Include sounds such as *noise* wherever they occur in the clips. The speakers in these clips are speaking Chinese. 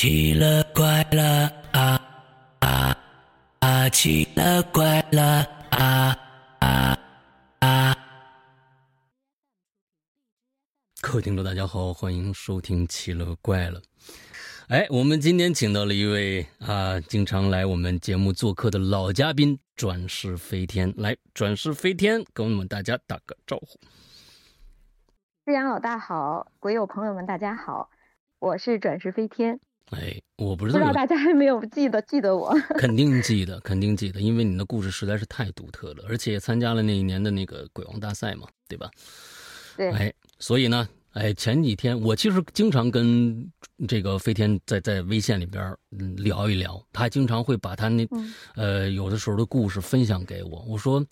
奇了怪了啊啊啊！奇了怪了啊啊啊！各位听众，大家好，欢迎收听《奇了怪了》。哎，我们今天请到了一位啊，经常来我们节目做客的老嘉宾——转世飞天。来，转世飞天，跟我们大家打个招呼。志阳老大好，鬼友朋友们大家好，我是转世飞天。哎，我不知道，不知道大家还没有记得记得我？*laughs* 肯定记得，肯定记得，因为你的故事实在是太独特了，而且参加了那一年的那个鬼王大赛嘛，对吧？对。哎，所以呢，哎，前几天我其实经常跟这个飞天在在微信里边聊一聊，他经常会把他那呃有的时候的故事分享给我。我说，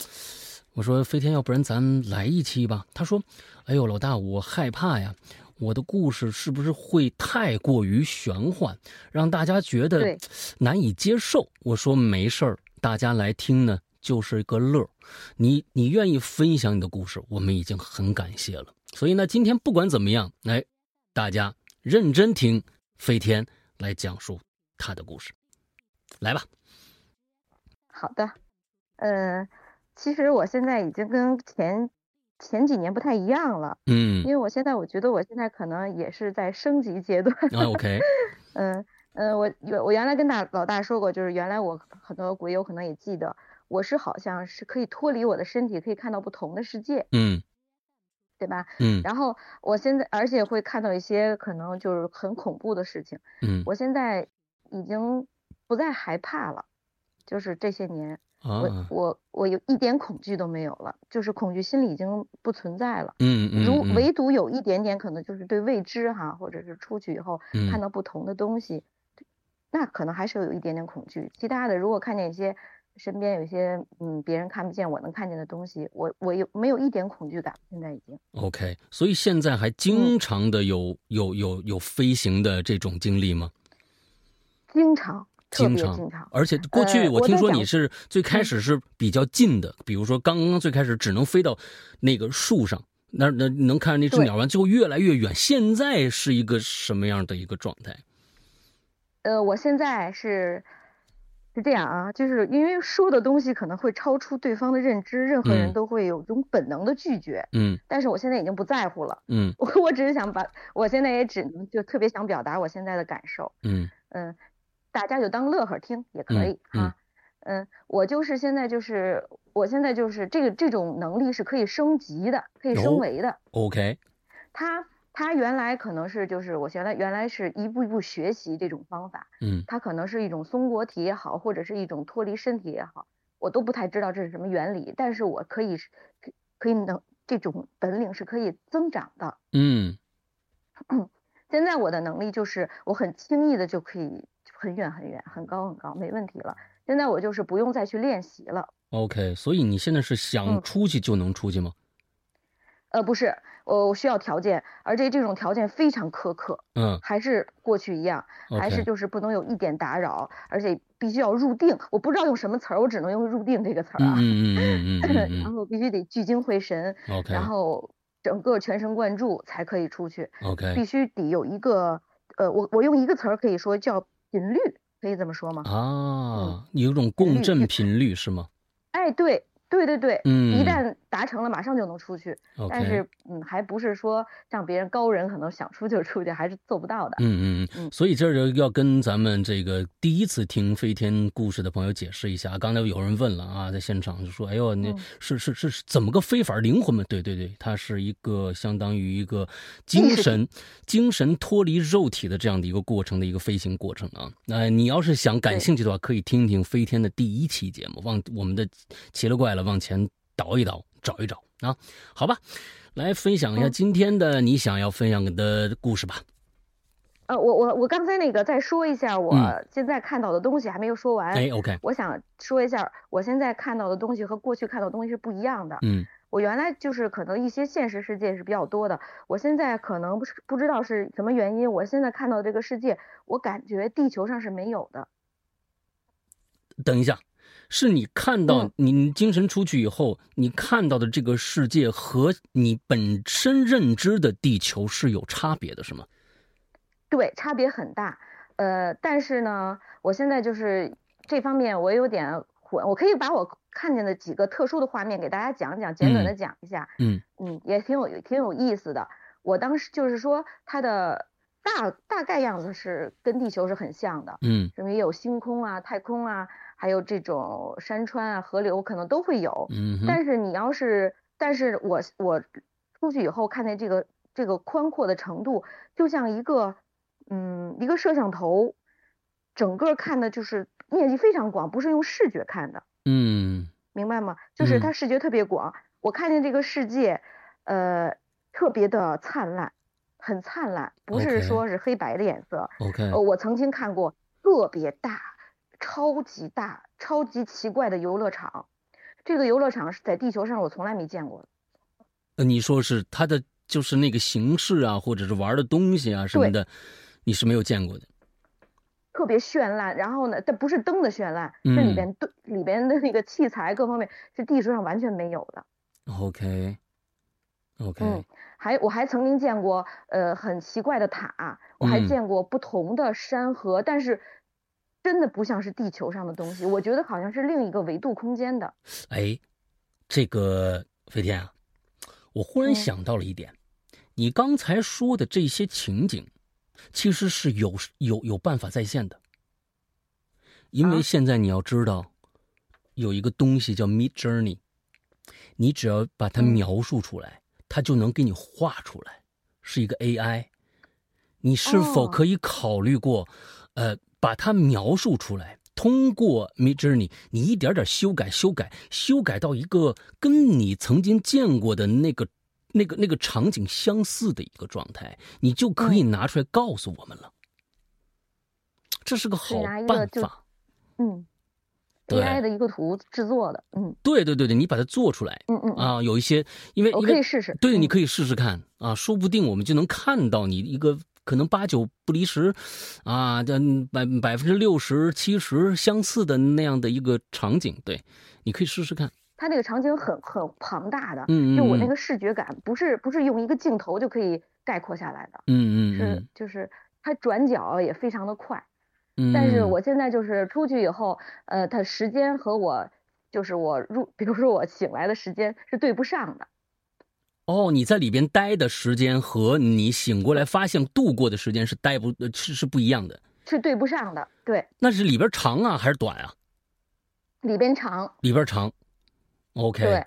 我说飞天，要不然咱来一期吧？他说，哎呦，老大，我害怕呀。我的故事是不是会太过于玄幻，让大家觉得 *tsk* 难以接受？我说没事儿，大家来听呢就是一个乐儿。你你愿意分享你的故事，我们已经很感谢了。所以呢，今天不管怎么样，来，大家认真听飞天来讲述他的故事，来吧。好的，呃，其实我现在已经跟前。前几年不太一样了，嗯，因为我现在我觉得我现在可能也是在升级阶段。OK，*laughs* 嗯嗯，我原我原来跟大老大说过，就是原来我很多鬼友可能也记得，我是好像是可以脱离我的身体，可以看到不同的世界，嗯，对吧？嗯，然后我现在而且会看到一些可能就是很恐怖的事情，嗯，我现在已经不再害怕了，就是这些年。我我我有一点恐惧都没有了，就是恐惧心理已经不存在了。嗯嗯。如唯独有一点点可能就是对未知哈，或者是出去以后看到不同的东西，那可能还是有一点点恐惧。其他的，如果看见一些身边有一些嗯别人看不见我能看见的东西，我我有没有一点恐惧感？现在已经。OK，所以现在还经常的有有有有飞行的这种经历吗？经常。经常，而且过去我听说你是最开始是比较近的，比如说刚刚最开始只能飞到那个树上，那那能看那只鸟完，最后越来越远。现在是一个什么样的一个状态？呃，我现在是是这样啊，就是因为说的东西可能会超出对方的认知，任何人都会有种本能的拒绝。嗯，但是我现在已经不在乎了。嗯，我 *laughs* 我只是想把，我现在也只能就特别想表达我现在的感受。嗯嗯。大家就当乐呵听也可以哈，嗯，我就是现在就是我现在就是这个这种能力是可以升级的，可以升维的。OK，他他原来可能是就是我原来原来是一步一步学习这种方法，嗯，他可能是一种松果体也好，或者是一种脱离身体也好，我都不太知道这是什么原理，但是我可以可可以能这种本领是可以增长的。嗯，*coughs* 现在我的能力就是我很轻易的就可以。很远很远，很高很高，没问题了。现在我就是不用再去练习了。OK，所以你现在是想出去就能出去吗？呃，不是，我我需要条件，而且这种条件非常苛刻。嗯，还是过去一样，还是就是不能有一点打扰，而且必须要入定。我不知道用什么词儿，我只能用入定这个词儿啊。嗯嗯嗯嗯。*laughs* 然后必须得聚精会神。OK。然后整个全神贯注才可以出去。OK。必须得有一个，呃，我我用一个词儿可以说叫。频率可以这么说吗？啊，有种共振频率是吗？哎，对。对对对，嗯，一旦达成了，马上就能出去。但是，嗯，还不是说像别人高人可能想出就出去，还是做不到的。嗯嗯嗯。所以这就要跟咱们这个第一次听飞天故事的朋友解释一下。刚才有人问了啊，在现场就说：“哎呦，那是是是怎么个非法？灵魂吗？”对对对，它是一个相当于一个精神精神脱离肉体的这样的一个过程的一个飞行过程啊。那你要是想感兴趣的话，可以听听飞天的第一期节目，往我们的奇了怪了。往前倒一倒，找一找啊，好吧，来分享一下今天的你想要分享的故事吧。呃，我我我刚才那个再说一下，我现在看到的东西还没有说完。哎，OK，我想说一下，我现在看到的东西和过去看到的东西是不一样的。嗯，我原来就是可能一些现实世界是比较多的，我现在可能不是不知道是什么原因，我现在看到这个世界，我感觉地球上是没有的。等一下。是你看到你精神出去以后，你看到的这个世界和你本身认知的地球是有差别的，是吗？对，差别很大。呃，但是呢，我现在就是这方面我有点混，我可以把我看见的几个特殊的画面给大家讲讲，简短的讲一下。嗯嗯，也挺有挺有意思的。我当时就是说它的大大概样子是跟地球是很像的。嗯，因为有星空啊、太空啊，还有这种山川啊、河流可能都会有。嗯，但是你要是，但是我我出去以后看见这个这个宽阔的程度，就像一个。嗯，一个摄像头，整个看的就是面积非常广，不是用视觉看的。嗯，明白吗？就是它视觉特别广，我看见这个世界，呃，特别的灿烂，很灿烂，不是说是黑白的颜色。OK。我曾经看过特别大、超级大、超级奇怪的游乐场，这个游乐场是在地球上我从来没见过的。呃，你说是它的就是那个形式啊，或者是玩的东西啊什么的。你是没有见过的，特别绚烂。然后呢，但不是灯的绚烂，是里边对里边的那个器材各方面是地球上完全没有的。OK，OK。嗯，还我还曾经见过呃很奇怪的塔，我还见过不同的山河，但是真的不像是地球上的东西，我觉得好像是另一个维度空间的。哎，这个飞天啊，我忽然想到了一点，你刚才说的这些情景。其实是有有有办法再现的，因为现在你要知道，有一个东西叫 Mid Journey，你只要把它描述出来，它就能给你画出来，是一个 AI。你是否可以考虑过，呃，把它描述出来，通过 Mid Journey，你一点点修改、修改、修改到一个跟你曾经见过的那个。那个那个场景相似的一个状态，你就可以拿出来告诉我们了。这是个好办法。嗯，AI 的一个图制作的，嗯，对对对对，你把它做出来，嗯嗯啊，有一些，因为我可以试试，对，你可以试试看啊，说不定我们就能看到你一个可能八九不离十，啊，百百分之六十七十相似的那样的一个场景，对，你可以试试看。它那个场景很很庞大的，嗯就我那个视觉感不是不是用一个镜头就可以概括下来的，嗯嗯，是就是它转角也非常的快，嗯，但是我现在就是出去以后，呃，它时间和我就是我入，比如说我醒来的时间是对不上的。哦，你在里边待的时间和你醒过来发现度过的时间是待不是是不一样的，是对不上的，对。那是里边长啊还是短啊？里边长。里边长。OK，对，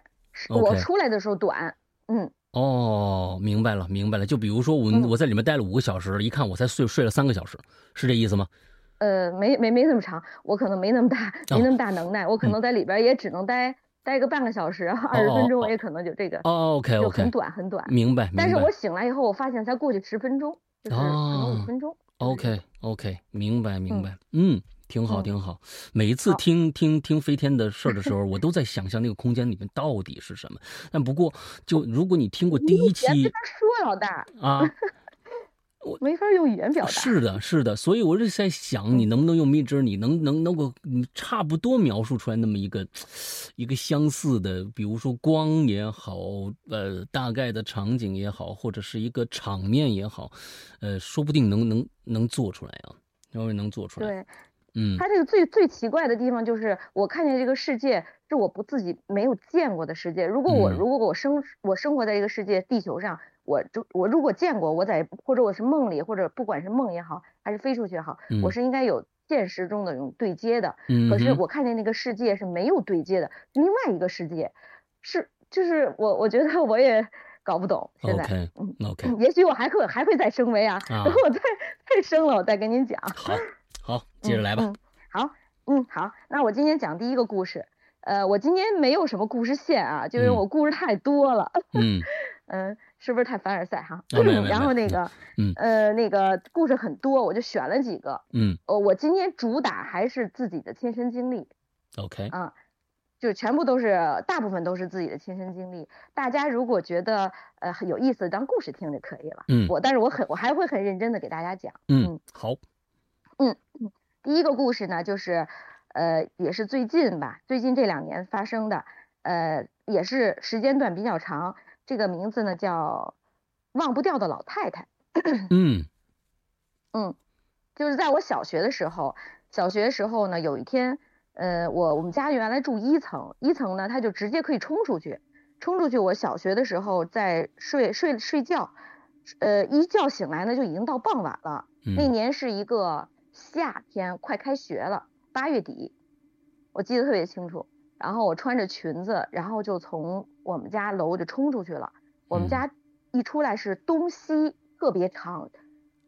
我出来的时候短，嗯，哦，明白了，明白了。就比如说我我在里面待了五个小时，一看我才睡睡了三个小时，是这意思吗？呃，没没没那么长，我可能没那么大，没那么大能耐，我可能在里边也只能待待个半个小时，二十分钟，我也可能就这个。哦，OK OK，就很短很短，明白。但是我醒来以后，我发现才过去十分钟，就是可能五分钟。OK OK，明白明白，嗯。挺好，挺好。每一次听听听飞天的事儿的时候，我都在想象那个空间里面到底是什么。但不过，就如果你听过第一期，别说老大啊，我没法用语言表达。是的，是的。所以我是在想，你能不能用蜜汁？你能能能够差不多描述出来那么一个一个相似的，比如说光也好，呃，大概的场景也好，或者是一个场面也好，呃，说不定能能能做出来啊，稍微能做出来。对。嗯，它这个最最奇怪的地方就是，我看见这个世界是我不自己没有见过的世界。如果我如果我生我生活在一个世界地球上，我就我如果见过，我在或者我是梦里，或者不管是梦也好，还是飞出去也好，我是应该有现实中的这种对接的。嗯，可是我看见那个世界是没有对接的，另外一个世界，是就是我我觉得我也搞不懂。现在，OK，*laughs* 也许我还会还会再升维啊，等我再再升了，我再跟您讲。好。好，*laughs* 接着来吧。嗯，好，嗯，好，那我今天讲第一个故事。呃，我今天没有什么故事线啊，就因为我故事太多了。嗯嗯，*laughs* 是不是太凡尔赛哈？*clears throat* 嗯。然后那个，嗯，呃，那个故事很多，我就选了几个。嗯。呃，我今天主打还是自己的亲身经历。OK。啊，就全部都是，大部分都是自己的亲身经历。大家如果觉得呃有意思，当故事听就可以了。嗯。我，但是我很，我还会很认真的给大家讲。嗯，好。嗯嗯，第一个故事呢，就是，呃，也是最近吧，最近这两年发生的，呃，也是时间段比较长。这个名字呢叫忘不掉的老太太。嗯，*clears throat* 嗯，就是在我小学的时候，小学时候呢，有一天，呃，我我们家原来住一层，一层呢，它就直接可以冲出去，冲出去。我小学的时候在睡睡睡觉，呃，一觉醒来呢，就已经到傍晚了。那年是一个夏天，快开学了，八月底，我记得特别清楚。然后我穿着裙子，然后就从我们家楼就冲出去了。我们家一出来是东西特别长，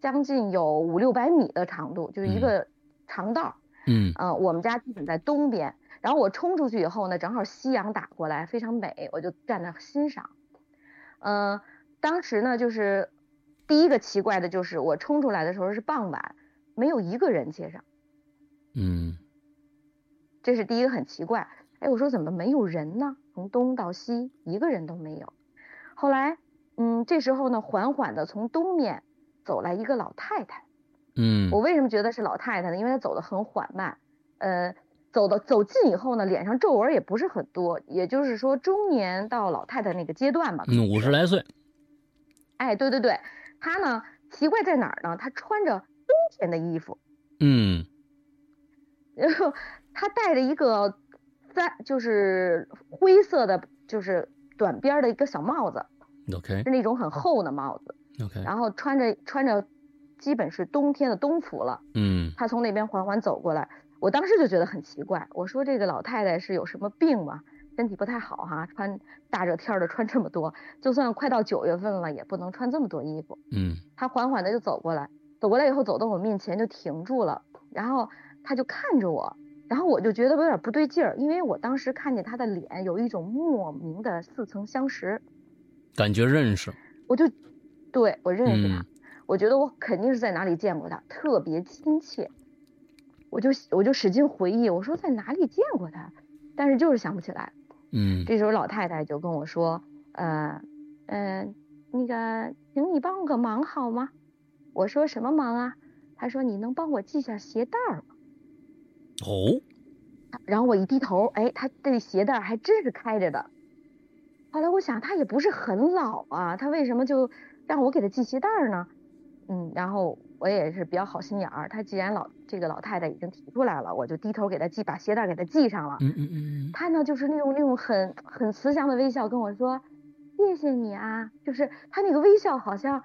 将近有五六百米的长度，就是一个长道。嗯，呃，我们家基本在东边。然后我冲出去以后呢，正好夕阳打过来，非常美，我就站那欣赏。嗯，当时呢，就是第一个奇怪的就是我冲出来的时候是傍晚，没有一个人街上。嗯，这是第一个很奇怪。哎，我说怎么没有人呢？从东到西一个人都没有。后来，嗯，这时候呢，缓缓的从东面走来一个老太太。嗯，我为什么觉得是老太太呢？因为她走得很缓慢，呃，走的走近以后呢，脸上皱纹也不是很多，也就是说中年到老太太那个阶段吧。嗯，五十来岁。哎，对对对，她呢，奇怪在哪儿呢？她穿着冬天的衣服。嗯。然后她戴着一个。在就是灰色的，就是短边的一个小帽子，OK，是那种很厚的帽子，OK，然后穿着穿着，基本是冬天的冬服了，嗯，他从那边缓缓走过来，我当时就觉得很奇怪，我说这个老太太是有什么病吗？身体不太好哈，穿大热天的穿这么多，就算快到九月份了，也不能穿这么多衣服，嗯，他缓缓的就走过来，走过来以后走到我面前就停住了，然后他就看着我。然后我就觉得有点不对劲儿，因为我当时看见他的脸有一种莫名的似曾相识，感觉认识。我就，对我认识他，我觉得我肯定是在哪里见过他，特别亲切。我就我就使劲回忆，我说在哪里见过他，但是就是想不起来。嗯。这时候老太太就跟我说，呃，嗯，那个，请你帮我个忙好吗？我说什么忙啊？她说你能帮我系下鞋带吗？哦，然后我一低头，哎，他这鞋带还真是开着的。后来我想，他也不是很老啊，他为什么就让我给他系鞋带呢？嗯，然后我也是比较好心眼儿，他既然老这个老太太已经提出来了，我就低头给他系，把鞋带给他系上了。嗯嗯嗯。他呢，就是那种那种很很慈祥的微笑跟我说：“谢谢你啊。”就是他那个微笑好像。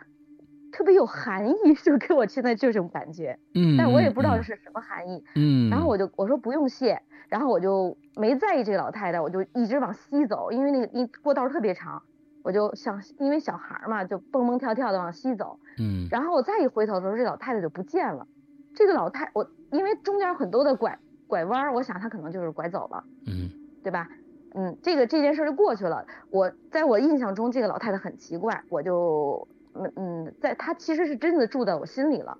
特别有含义，*laughs* 就给我现在这种感觉，嗯，但我也不知道是什么含义，嗯，然后我就我说不用谢，然后我就没在意这个老太太，我就一直往西走，因为那个一过道特别长，我就想因为小孩嘛，就蹦蹦跳跳的往西走，嗯，然后我再一回头的时候，这老太太就不见了，这个老太我因为中间很多的拐拐弯，我想她可能就是拐走了，嗯，对吧？嗯，这个这件事就过去了，我在我印象中这个老太太很奇怪，我就。嗯嗯，在他其实是真的住在我心里了。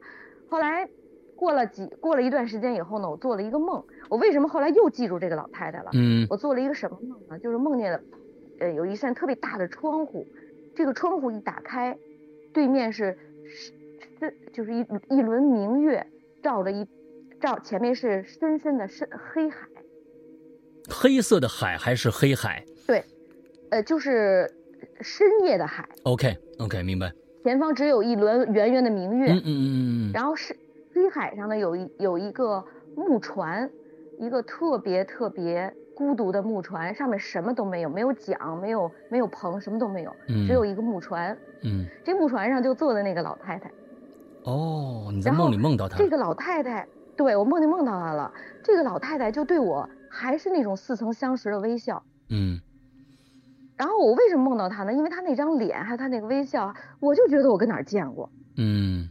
后来过了几过了一段时间以后呢，我做了一个梦。我为什么后来又记住这个老太太了？嗯，我做了一个什么梦呢？就是梦见了，呃，有一扇特别大的窗户，这个窗户一打开，对面是是就是一一轮明月照着一照，前面是深深的深黑海，黑色的海还是黑海？对，呃，就是深夜的海。OK OK，明白。前方只有一轮圆圆的明月，嗯嗯嗯嗯，然后是黑海上呢有一有一个木船，一个特别特别孤独的木船，上面什么都没有，没有桨，没有没有棚，什么都没有，只有一个木船，嗯，这木船上就坐的那个老太太，哦，你在梦里梦到她，这个老太太，对我梦里梦到她了，这个老太太就对我还是那种似曾相识的微笑，嗯。然后我为什么梦到他呢？因为他那张脸，还有他那个微笑，我就觉得我跟哪儿见过。嗯。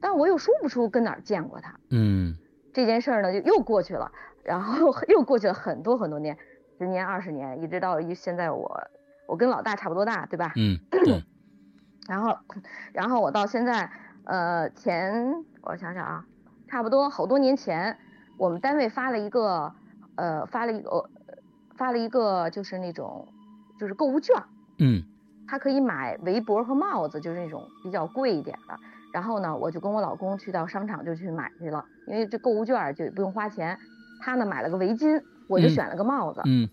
但我又说不出跟哪儿见过他。嗯。这件事儿呢，就又过去了，然后 *laughs* 又过去了很多很多年，十年、二十年，一直到一现在我，我跟老大差不多大，对吧？嗯。*clears throat* 然后，然后我到现在，呃，前我想想啊，差不多好多年前，我们单位发了一个，呃，发了一个，发了一个，就是那种。就是购物券，嗯，他可以买围脖和帽子，就是那种比较贵一点的。然后呢，我就跟我老公去到商场就去买去了，因为这购物券就不用花钱。他呢买了个围巾，我就选了个帽子，嗯，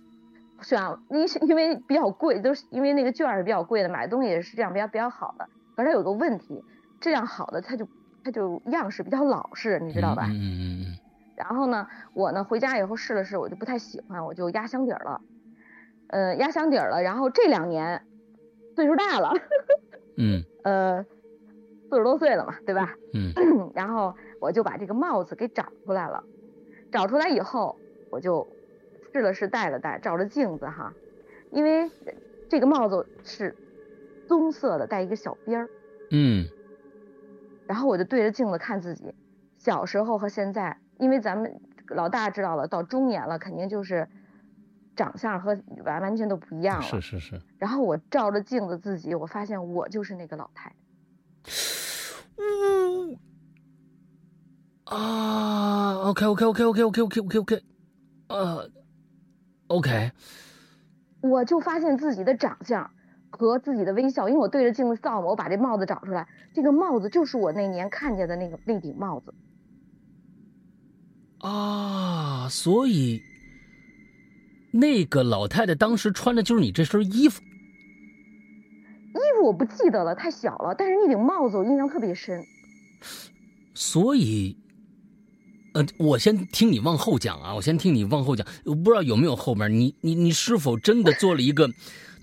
选因为因为比较贵，都是因为那个券是比较贵的，买的东西也是这样比较比较好的。可是它有个问题，质量好的它就它就样式比较老式，你知道吧？嗯嗯嗯。然后呢，我呢回家以后试了试，我就不太喜欢，我就压箱底儿了。呃，压箱底儿了。然后这两年岁数大了，嗯，*laughs* 呃，四十多岁了嘛，对吧？嗯。*clears throat* 然后我就把这个帽子给找出来了，找出来以后，我就试了试戴了戴，照着镜子哈，因为这个帽子是棕色的，带一个小边儿。嗯。然后我就对着镜子看自己，小时候和现在，因为咱们老大知道了，到中年了，肯定就是长相和完完全都不一样了。是是是。然后我照着镜子自己，我发现我就是那个老太太。嗯啊！OK OK OK OK OK OK OK OK，呃，OK。我就发现自己的长相。和自己的微笑，因为我对着镜子笑嘛，我把这帽子找出来，这个帽子就是我那年看见的那个那顶帽子。啊，所以那个老太太当时穿的就是你这身衣服。衣服我不记得了，太小了，但是那顶帽子我印象特别深。所以，呃，我先听你往后讲啊，我先听你往后讲，我不知道有没有后面，你你你是否真的做了一个？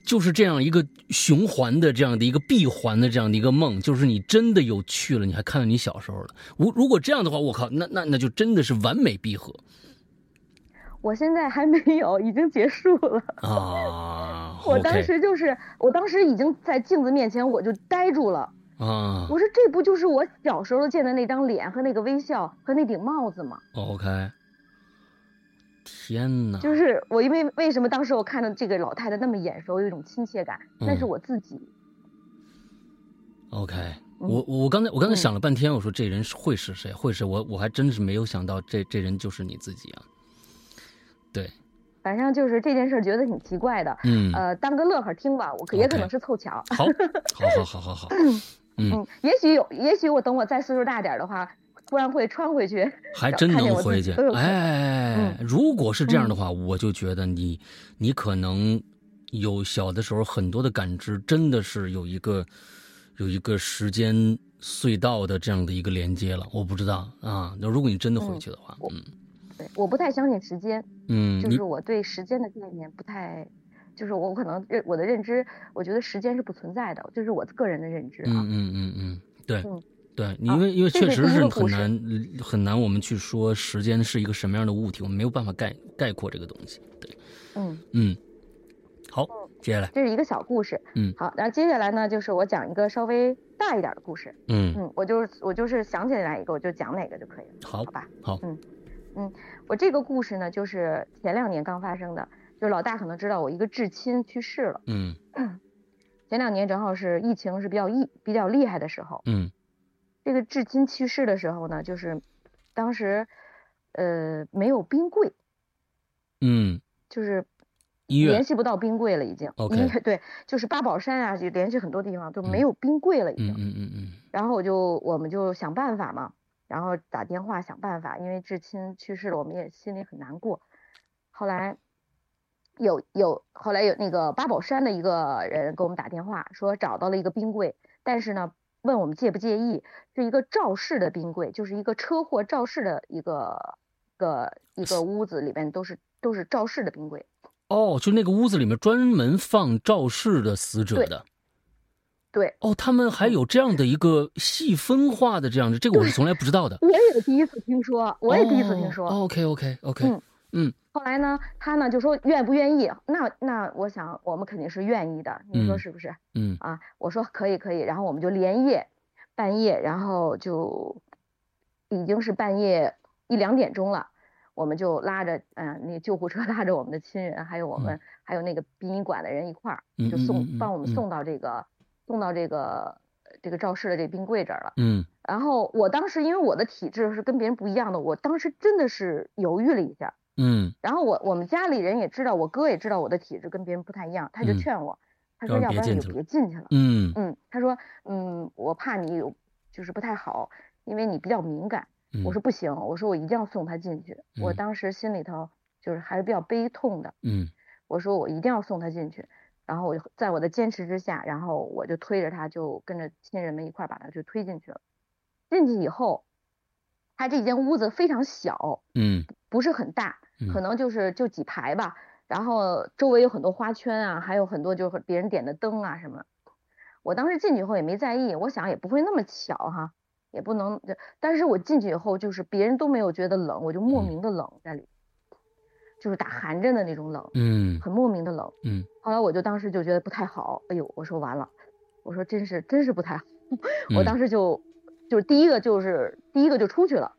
就是这样一个循环的这样的一个闭环的这样的一个梦，就是你真的有去了，你还看到你小时候了。如如果这样的话，我靠，那那那就真的是完美闭合。我现在还没有，已经结束了啊！*laughs* 我当时就是，我当时已经在镜子面前，我就呆住了啊！我说这不就是我小时候见的那张脸和那个微笑和那顶帽子吗？OK。天哪！就是我，因为为什么当时我看到这个老太太那么眼熟，有一种亲切感，那是我自己。OK，我我刚才我刚才想了半天，我说这人会是谁？会是我？我还真是没有想到，这这人就是你自己啊。对，反正就是这件事觉得挺奇怪的。嗯，呃，当个乐呵听吧，我也可能是凑巧。好，好，好，好，好，好。*laughs* 嗯，也许有，也许我等我再岁数大点的话。突然会穿回去，还真能回去。哎，如果是这样的话，我就觉得你，你可能有小的时候很多的感知，真的是有一个有一个时间隧道的这样的一个连接了。我不知道啊，那如果你真的回去的话，嗯，对，我不太相信时间，嗯，就是我对时间的概念不太，就是我可能认我的认知，我觉得时间是不存在的，就是我个人的认知啊，嗯嗯嗯嗯，对。对，因为因为确实是很难很难，我们去说时间是一个什么样的物体，我们没有办法概概括这个东西。对，嗯嗯，好，接下来这是一个小故事，嗯，好，然后接下来呢，就是我讲一个稍微大一点的故事，嗯嗯，我就是我就是想起来哪一个我就讲哪个就可以了，好，好吧，好，嗯嗯，我这个故事呢，就是前两年刚发生的，就是老大可能知道我一个至亲去世了，嗯，*clears throat* 前两年正好是疫情是比较疫比较厉害的时候，嗯。这个至亲去世的时候呢，就是当时呃没有冰柜，嗯，就是医院联系不到冰柜了，已经。*laughs* OK，对，就是八宝山啊，就联系很多地方都没有冰柜了，已经。嗯嗯嗯。然后我就我们就想办法嘛，然后打电话想办法，因为至亲去世了，我们也心里很难过。后来有有后来有那个八宝山的一个人给我们打电话说找到了一个冰柜，但是呢。问我们介不介意，是一个肇事的冰柜，就是一个车祸肇事的一个个一个屋子里面都是都是肇事的冰柜。哦，就那个屋子里面专门放肇事的死者的。对。哦，他们还有这样的一个细分化的这样的，这个我是从来不知道的。*laughs* 我也第一次听说，我也第一次听说。OK OK OK。嗯嗯。后来呢，他呢就说愿不愿意？那那我想我们肯定是愿意的，你说是不是？嗯啊，我说可以可以，然后我们就连夜半夜，然后就已经是半夜一两点钟了，我们就拉着嗯那救护车 *laughs* 拉着我们的亲人，还有我们还有那个殡仪馆的人一块儿，就送帮我们送到这个送到这个这个肇事的这冰柜这儿了。嗯，然后我当时因为我的体质是跟别人不一样的，我当时真的是犹豫了一下。嗯，然后我我们家里人也知道，我哥也知道我的体质跟别人不太一样，他就劝我，他说要不然你就别进去了。嗯嗯，他说嗯，我怕你有就是不太好，因为你比较敏感。我说不行，我说我一定要送他进去。我当时心里头就是还是比较悲痛的。嗯，我说我一定要送他进去，然后我就在我的坚持之下，然后我就推着他就跟着亲人们一块把他就推进去了。进去以后，他这间屋子非常小，嗯，不是很大，可能就是就几排吧。然后周围有很多花圈啊，还有很多就是别人点的灯啊什么。我当时进去以后也没在意，我想也不会那么巧哈，也不能。但是我进去以后，就是别人都没有觉得冷，我就莫名的冷在里，就是打寒战的那种冷，嗯，很莫名的冷，嗯。后来我就当时就觉得不太好，哎呦，我说完了，我说真是真是不太好，我当时就就是第一个就是第一个就出去了，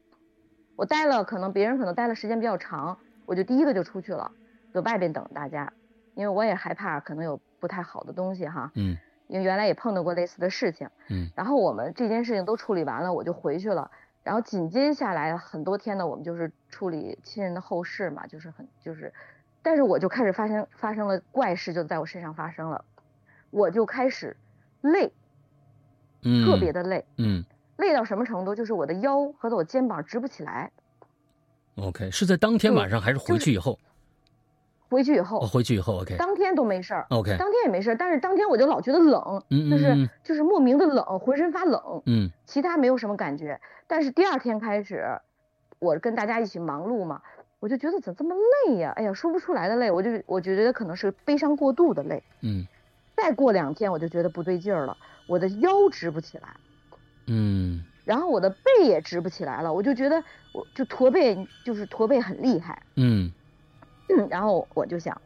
我待了可能别人可能待的时间比较长，我就第一个就出去了，在外边等大家，因为我也害怕可能有不太好的东西哈，嗯。因为原来也碰到过类似的事情，嗯，然后我们这件事情都处理完了，我就回去了。然后紧接下来很多天呢，我们就是处理亲人的后事嘛，就是很就是，但是我就开始发生发生了怪事，就在我身上发生了，我就开始累，嗯，特别的累，嗯，累到什么程度？就是我的腰和我肩膀直不起来。OK，是在当天晚上还是回去以后？回去以后，回去以后，OK，当天都没事儿，OK，当天也没事儿，但是当天我就老觉得冷，就是就是莫名的冷，浑身发冷，嗯，其他没有什么感觉，但是第二天开始，我跟大家一起忙碌嘛，我就觉得怎么这么累呀？哎呀，说不出来的累，我就我就觉得可能是悲伤过度的累，嗯，再过两天我就觉得不对劲儿了，我的腰直不起来，嗯，然后我的背也直不起来了，我就觉得我就驼背，就是驼背很厉害，嗯。然后我就想，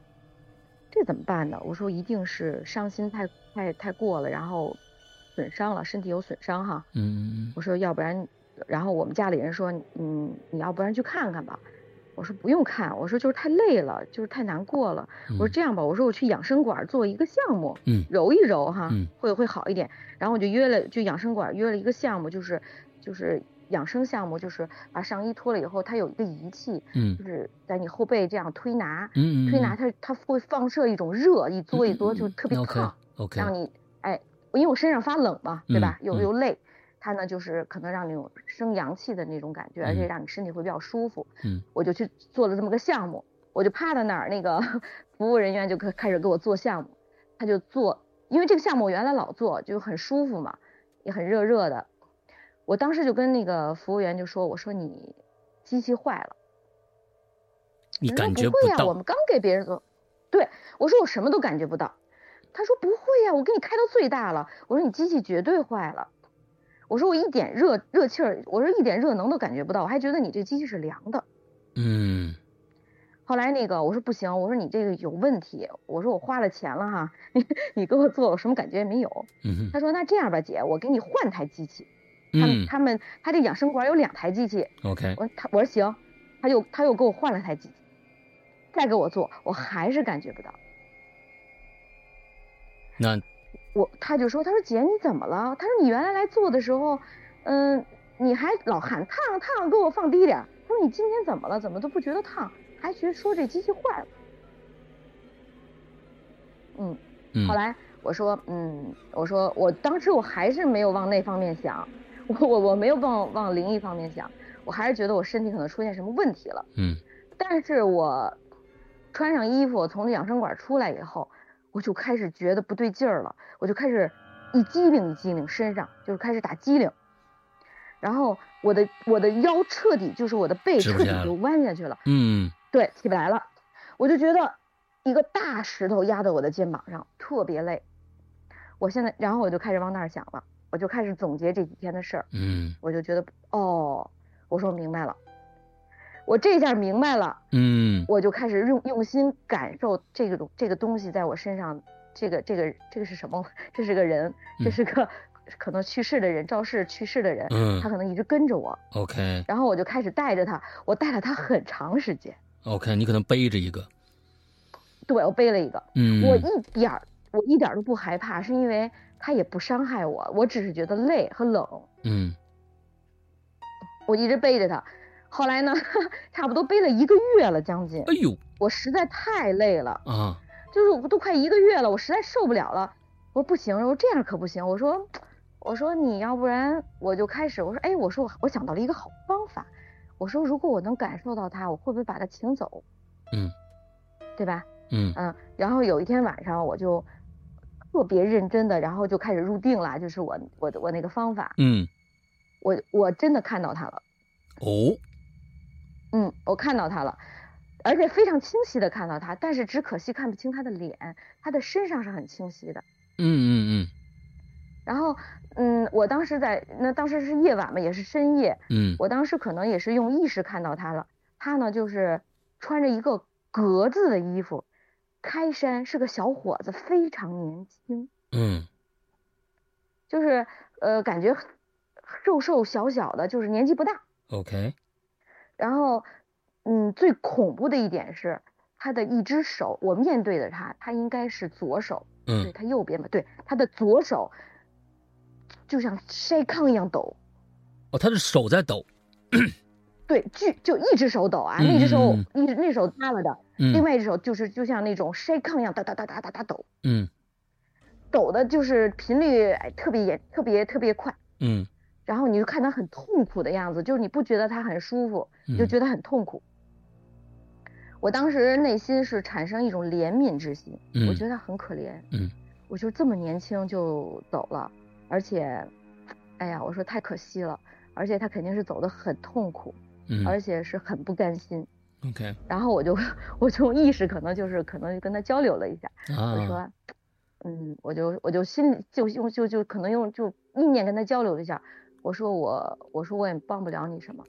这怎么办呢？我说一定是伤心太太太过了，然后损伤了，身体有损伤哈。嗯我说要不然，然后我们家里人说，嗯，你要不然去看看吧。我说不用看，我说就是太累了，就是太难过了。我说这样吧，我说我去养生馆做一个项目，嗯，揉一揉哈，嗯，会会好一点。然后我就约了，就养生馆约了一个项目，就是就是。养生项目就是把上衣脱了以后，它有一个仪器，嗯，就是在你后背这样推拿，嗯推拿它它会放射一种热，一嘬一嘬就特别烫，OK，让你哎，因为我身上发冷嘛，对吧？又又累，它呢就是可能让你有生阳气的那种感觉，而且让你身体会比较舒服，嗯，我就去做了这么个项目，我就趴在那儿，那个 *laughs* 服务人员就开开始给我做项目，他就做，因为这个项目我原来老做，就很舒服嘛，也很热热的。我当时就跟那个服务员就说：“我说你机器坏了。”你感觉不会呀？我们刚给别人做。对，我说我什么都感觉不到。他说不会呀，我给你开到最大了。我说你机器绝对坏了。我说我一点热热气儿，我说一点热能都感觉不到，我还觉得你这机器是凉的。嗯。后来那个我说不行，我说你这个有问题。我说我花了钱了哈，*laughs* 你给我做，我什么感觉也没有。嗯他说那这样吧，姐，我给你换台机器。他们他们他这养生馆有两台机器，OK，我他我说行，他又他又给我换了台机器，再给我做，我还是感觉不到。那我他就说，他说姐你怎么了？他说你原来来做的时候，嗯，你还老喊烫烫，给我放低点。他说你今天怎么了？怎么都不觉得烫，还觉得说这机器坏了。嗯，后来我说，嗯，我说我当时我还是没有往那方面想。我我我没有往往灵异方面想，我还是觉得我身体可能出现什么问题了。嗯，但是我穿上衣服从养生馆出来以后，我就开始觉得不对劲儿了，我就开始一激灵一激灵，身上就是开始打激灵，然后我的我的腰彻底就是我的背彻底就弯下去了。嗯，对，起不来了，我就觉得一个大石头压在我的肩膀上，特别累。我现在，然后我就开始往那儿想了。我就开始总结这几天的事儿，嗯，我就觉得哦，我说明白了，我这下明白了，嗯，我就开始用用心感受这个这个东西在我身上，这个这个这个是什么？*laughs* 这是个人，这是个可能去世的人，肇事去世的人，嗯，他可能一直跟着我，OK，然后我就开始带着他，我带了他很长时间，OK，你可能背着一个，对，我背了一个，嗯，我一点儿我一点都不害怕，是因为。他也不伤害我，我只是觉得累和冷。嗯，我一直背着他，后来呢，*laughs* 差不多背了一个月了，将近。哎呦，我实在太累了啊！就是我都快一个月了，我实在受不了了。我说不行，我说这样可不行。我说，我说你要不然我就开始。我说，哎，我说我我想到了一个好方法。我说如果我能感受到他，我会不会把他请走？嗯，对吧？嗯嗯。然后有一天晚上，我就。特别认真的，然后就开始入定了，就是我我我那个方法。嗯，我我真的看到他了。哦，嗯，我看到他了，而且非常清晰的看到他，但是只可惜看不清他的脸，他的身上是很清晰的。嗯嗯嗯。然后，嗯，我当时在那当时是夜晚嘛，也是深夜。嗯。我当时可能也是用意识看到他了，他呢就是穿着一个格子的衣服，开山，是个小伙子，非常年轻。嗯。就是呃，感觉瘦瘦小小的，就是年纪不大。OK。然后，嗯，最恐怖的一点是他的一只手，我面对着他，他应该是左手。嗯。对他右边吧，对他的左手。就像筛糠一样抖，哦，他的手在抖，对，就就一只手抖啊，那只手一那手耷了的，另外一只手就是就像那种筛糠一样哒哒哒哒哒哒抖，嗯，抖的就是频率哎特别严，特别特别快，嗯，然后你就看他很痛苦的样子，就是你不觉得他很舒服，你就觉得很痛苦。我当时内心是产生一种怜悯之心，我觉得他很可怜，嗯，我就这么年轻就走了。而且，哎呀，我说太可惜了，而且他肯定是走的很痛苦，嗯，而且是很不甘心。OK，然后我就我就意识可能就是可能跟他交流了一下，我说，嗯，我就我就心里就用就就可能用就意念跟他交流了一下，我说我我说我也帮不了你什么，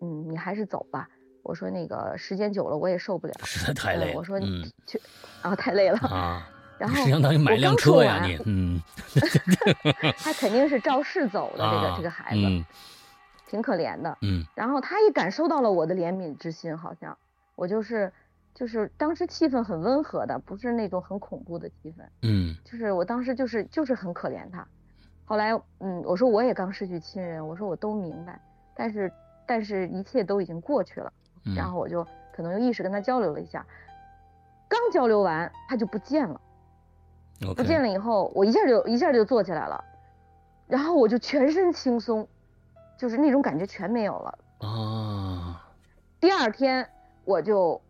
嗯，你还是走吧。我说那个时间久了我也受不了，实在太累。我说你去啊，太累了啊。然后相当于买辆车呀，你嗯，*laughs* 他肯定是肇事走的这个这个孩子，挺可怜的，嗯。然后他也感受到了我的怜悯之心，好像我就是就是当时气氛很温和的，不是那种很恐怖的气氛，嗯。就是我当时就是就是很可怜他，后来嗯，我说我也刚失去亲人，我说我都明白，但是但是一切都已经过去了，然后我就可能用意识跟他交流了一下，刚交流完他就不见了。不见了以后，我一下就一下就坐起来了，然后我就全身轻松，就是那种感觉全没有了啊。第二天我就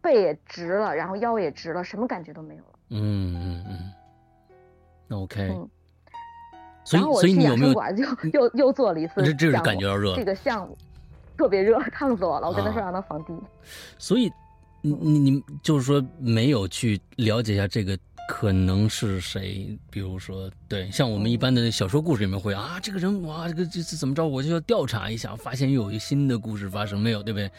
背也直了，然后腰也直了，什么感觉都没有了。嗯嗯嗯。OK。嗯。所以所以你有没有就又又做了一次？这这是感觉要热。这个项目特别热，烫死我了。我跟他说让他放低。所以你你你就是说没有去了解一下这个。可能是谁？比如说，对，像我们一般的小说故事里面会啊，这个人哇，这个这这怎么着？我就要调查一下，发现又有一新的故事发生没有？对不对？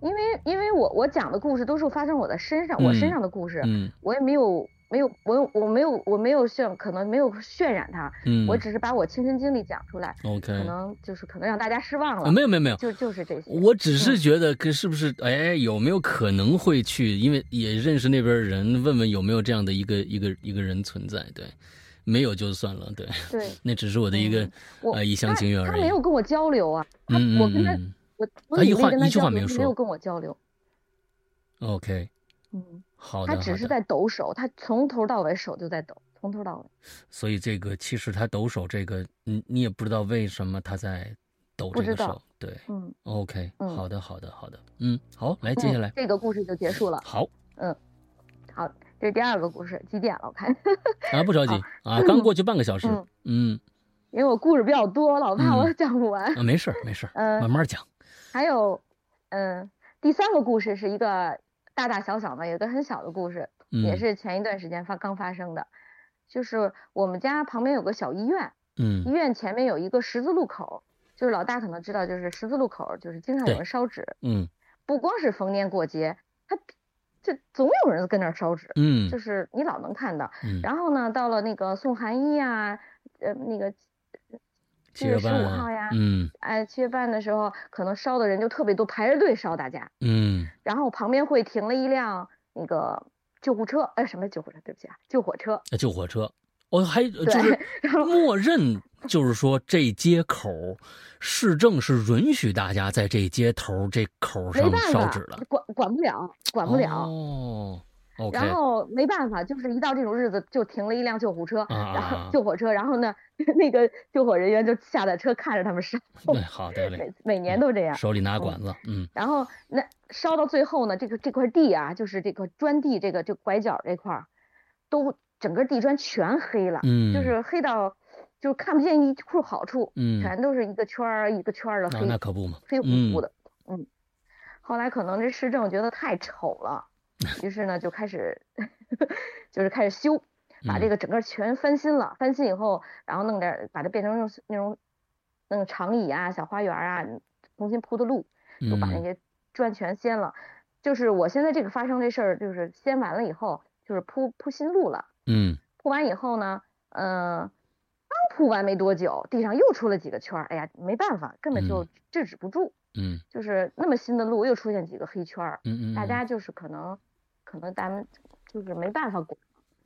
因为因为我我讲的故事都是发生我的身上，我身上的故事，嗯，我也没有。没有，我我没有，我没有渲，可能没有渲染它。嗯，我只是把我亲身经历讲出来。OK，可能就是可能让大家失望了。没有没有没有，就就是这些。我只是觉得，可是不是？哎，有没有可能会去？因为也认识那边人，问问有没有这样的一个一个一个人存在？对，没有就算了。对对，*laughs* 那只是我的一个呃一厢情愿而已。他没有跟我交流啊。嗯嗯我跟他，我他一话一句话没有说，没有跟我交流。OK。嗯。好的，他只是在抖手，他从头到尾手就在抖，从头到尾。所以这个其实他抖手，这个你你也不知道为什么他在抖这个手，对，嗯，OK，好的，好的，好的，嗯，好，来接下来这个故事就结束了。好，嗯，好，这是第二个故事，几点了？我看啊，不着急 *laughs* 啊，刚过去半个小时，嗯，因为我故事比较多，老怕我讲不完。啊，没事没事嗯，慢慢讲。还有，嗯，第三个故事是一个。大大小小的有个很小的故事，也是前一段时间发刚发生的，就是我们家旁边有个小医院，嗯，医院前面有一个十字路口，就是老大可能知道，就是十字路口就是经常有人烧纸，嗯，不光是逢年过节，他就总有人跟那儿烧纸，嗯，就是你老能看到，嗯，然后呢，到了那个送寒衣啊，呃，那个。七月十五号呀，嗯，哎，七月半的时候，可能烧的人就特别多，排着队烧，大家，嗯，然后旁边会停了一辆那个救护车，哎，什么救护车？对不起啊，救火车。救火车，哦，还就是默认，就是说这街口市政是允许大家在这街头这口上烧纸的，管管不了，管不了。哦。然后没办法，就是一到这种日子就停了一辆救护车，然后救火车，然后呢，那个救火人员就下了车看着他们烧。*laughs* 对，好的嘞。每每年都这样，手里拿管子，嗯。然后那烧到最后呢，这个这块地啊，就是这个砖地，这个就拐角这块儿，都整个地砖全黑了，嗯，就是黑到，就看不见一处好处，嗯，全都是一个圈儿一个圈儿的黑，那可不嘛，黑乎乎的，嗯。后来可能这市政觉得太丑了，于是呢就开始，*laughs* 就是开始修，把这个整个全翻新了。翻新以后，然后弄点把它变成那种那种那种长椅啊、小花园啊，重新铺的路，就把那些砖全掀了。就是我现在这个发生这事儿，就是掀完了以后，就是铺铺新路了。嗯。铺完以后呢，嗯。刚铺完没多久，地上又出了几个圈儿。哎呀，没办法，根本就制止不住。嗯，就是那么新的路又出现几个黑圈儿。嗯嗯，大家就是可能，可能咱们就是没办法过。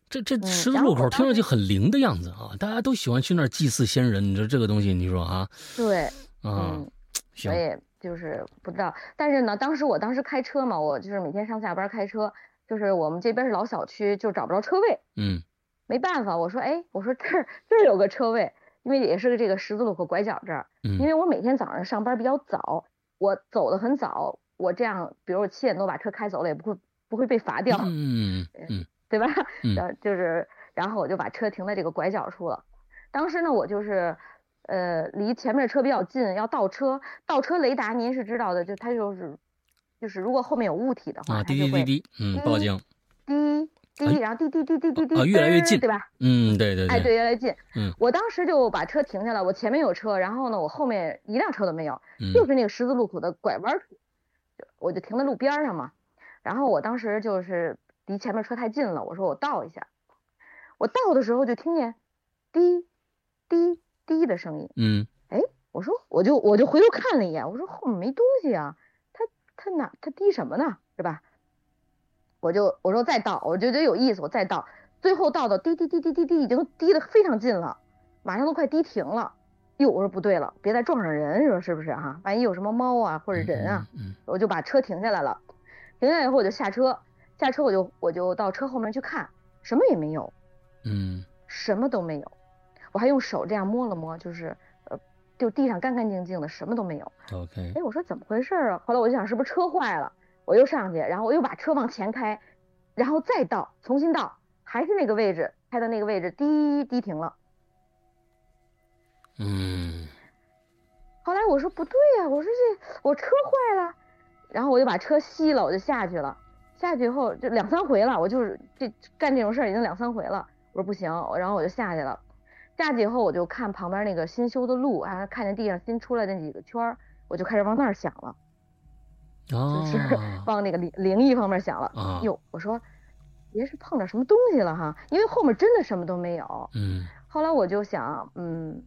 这这十字路口听上去很灵的样子啊，大家都喜欢去那儿祭祀先人。你说这个东西，你说啊？对，嗯，*tsk* 我也就是不知道。但是呢，当时我当时开车嘛，我就是每天上下班开车，就是我们这边是老小区，就找不着车位。嗯。没办法，我说，哎，我说这儿这儿有个车位，因为也是个这个十字路口拐角这儿，因为我每天早上上班比较早，我走的很早，我这样，比如我七点多把车开走了，也不会不会被罚掉，嗯嗯，对吧？嗯，就是，然后我就把车停在这个拐角处了。当时呢，我就是，呃，离前面的车比较近，要倒车，倒车雷达您是知道的，就它就是，就是如果后面有物体的话，啊，滴滴滴滴，嗯，报警，滴。滴，然后滴滴滴滴滴滴，啊，越来越近，对吧？嗯，对对对，哎，对，越来越近。嗯，我当时就把车停下来，我前面有车，然后呢，我后面一辆车都没有，就是那个十字路口的拐弯处，我就停在路边上嘛。然后我当时就是离前面车太近了，我说我倒一下。我倒的时候就听见滴滴滴的声音。嗯，哎，我说我就我就回头看了一眼，我说后面没东西啊，他他哪他滴什么呢？是吧？我就我说再倒，我觉得有意思，我再倒，最后倒到滴滴滴滴滴滴，已经滴得非常近了，马上都快滴停了。哟，我说不对了，别再撞上人，你说是不是哈？万一有什么猫啊或者人啊，我就把车停下来了。停下来以后我就下车，下车我就我就到车后面去看，什么也没有，嗯，什么都没有。我还用手这样摸了摸，就是呃，就地上干干净净的，什么都没有。OK。哎，我说怎么回事啊？后来我就想是不是车坏了？我又上去，然后我又把车往前开，然后再倒，重新倒，还是那个位置，开到那个位置，滴滴停了。嗯。后来我说不对呀，我说这我车坏了，然后我就把车熄了，我就下去了。下去以后就两三回了，我就是这干这种事儿已经两三回了。我说不行，然后我就下去了。下去以后我就看旁边那个新修的路，啊，看见地上新出来那几个圈儿，我就开始往那儿想了。就是 *laughs* 往那个灵灵异方面想了。哟，我说别是碰着什么东西了哈，因为后面真的什么都没有。嗯。后来我就想，嗯，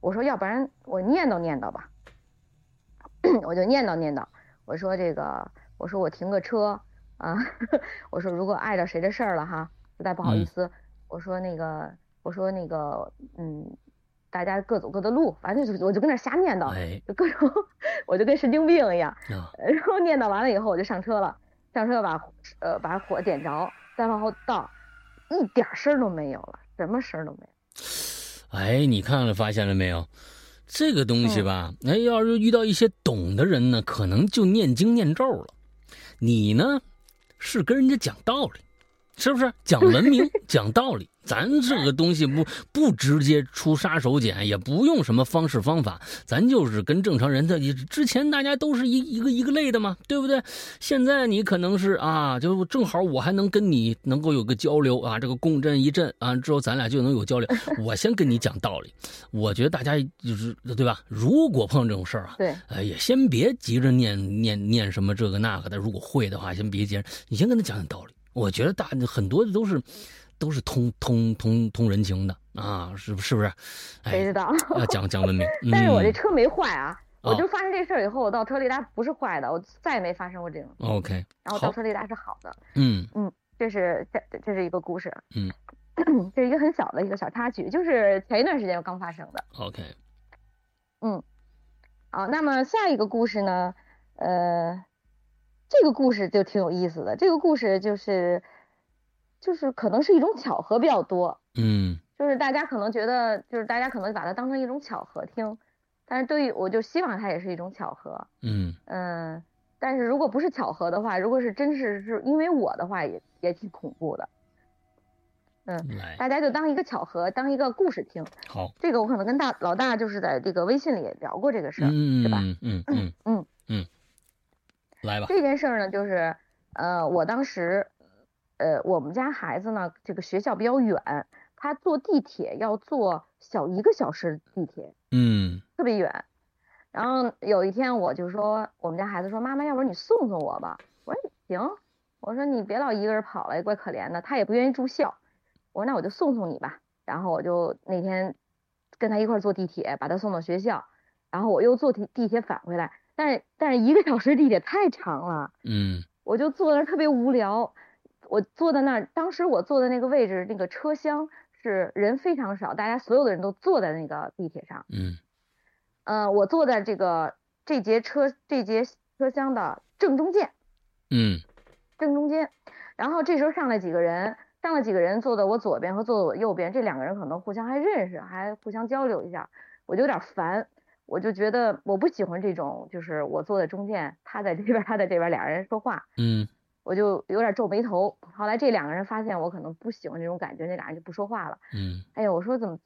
我说要不然我念叨念叨吧，*clears throat* 我就念叨念叨。我说这个，我说我停个车啊，*laughs* 我说如果碍着谁的事儿了哈，实在不好意思，我说那个，我说那个，嗯。大家各走各的路，反正就我就跟那瞎念叨，就各种，*laughs* 我就跟神经病一样。然后念叨完了以后，我就上车了，上车把呃把火点着，再往后倒，一点声都没有了，什么声都没有。哎，你看了发现了没有？这个东西吧，哎，要是遇到一些懂的人呢，可能就念经念咒了。你呢，是跟人家讲道理，是不是？讲文明，*laughs* 讲道理。咱这个东西不不直接出杀手锏，也不用什么方式方法，咱就是跟正常人的。之前大家都是一一个一个类的嘛，对不对？现在你可能是啊，就正好我还能跟你能够有个交流啊，这个共振一阵啊，之后咱俩就能有交流。*laughs* 我先跟你讲道理，我觉得大家就是对吧？如果碰这种事儿啊，对，呃，也先别急着念念念什么这个那个的。如果会的话，先别急着，你先跟他讲讲道理。我觉得大很多的都是。都是通通通通人情的啊，是不是不是？谁知道？要讲讲文明。*laughs* 但是我这车没坏啊，我就发生这事儿以后，我倒车雷达不是坏的，我再也没发生过这种。OK。然后倒车雷达是好的。嗯嗯，这是这这是一个故事。嗯，*clears throat* 这是一个很小的一个小插曲，就是前一段时间刚发生的。OK。嗯，好，那么下一个故事呢？呃，这个故事就挺有意思的。这个故事就是。就是可能是一种巧合比较多，嗯，就是大家可能觉得，就是大家可能把它当成一种巧合听，但是对于我就希望它也是一种巧合，嗯嗯，但是如果不是巧合的话，如果是真是是因为我的话，也也挺恐怖的。嗯，大家就当一个巧合，当一个故事听。好，这个我可能跟大老大就是在这个微信里聊过这个事儿，是吧？嗯嗯嗯嗯嗯，来吧。这件事儿呢，就是呃，我当时呃，我们家孩子呢，这个学校比较远，他坐地铁要坐小一个小时地铁，嗯，特别远。然后有一天我就说，我们家孩子说：“妈妈，要不然你送送我吧。”我说：“行。”我说：“你别老一个人跑了，也怪可怜的。”他也不愿意住校。我说：“那我就送送你吧。”然后我就那天跟他一块坐地铁，把他送到学校。然后我又坐地地铁返回来，但是但是一个小时地铁太长了，嗯，我就坐那儿特别无聊。我坐在那儿，当时我坐的那个位置，那个车厢是人非常少，大家所有的人都坐在那个地铁上，嗯。呃，我坐在这个这节车这节车厢的正中间，嗯，正中间。然后这时候上来几个人，上来几个人坐在我左边和坐在我右边，这两个人可能互相还认识，还互相交流一下，我就有点烦，我就觉得我不喜欢这种，就是我坐在中间，他在这边，他在这边，俩人说话，嗯，我就有点皱眉头。后来这两个人发现我可能不喜欢这种感觉，那俩人就不说话了，嗯，哎呀，我说怎么？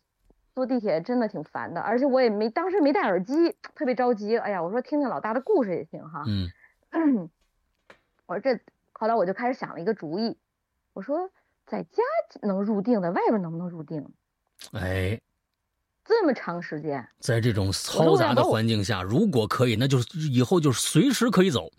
坐地铁真的挺烦的，而且我也没当时没戴耳机，特别着急。哎呀，我说听听老大的故事也行哈。嗯。*clears throat* 我说这，后来我就开始想了一个主意，我说在家能入定，的外边能不能入定？哎，这么长时间，在这种嘈杂的环境下，如果可以，那就是以后就是随时可以走。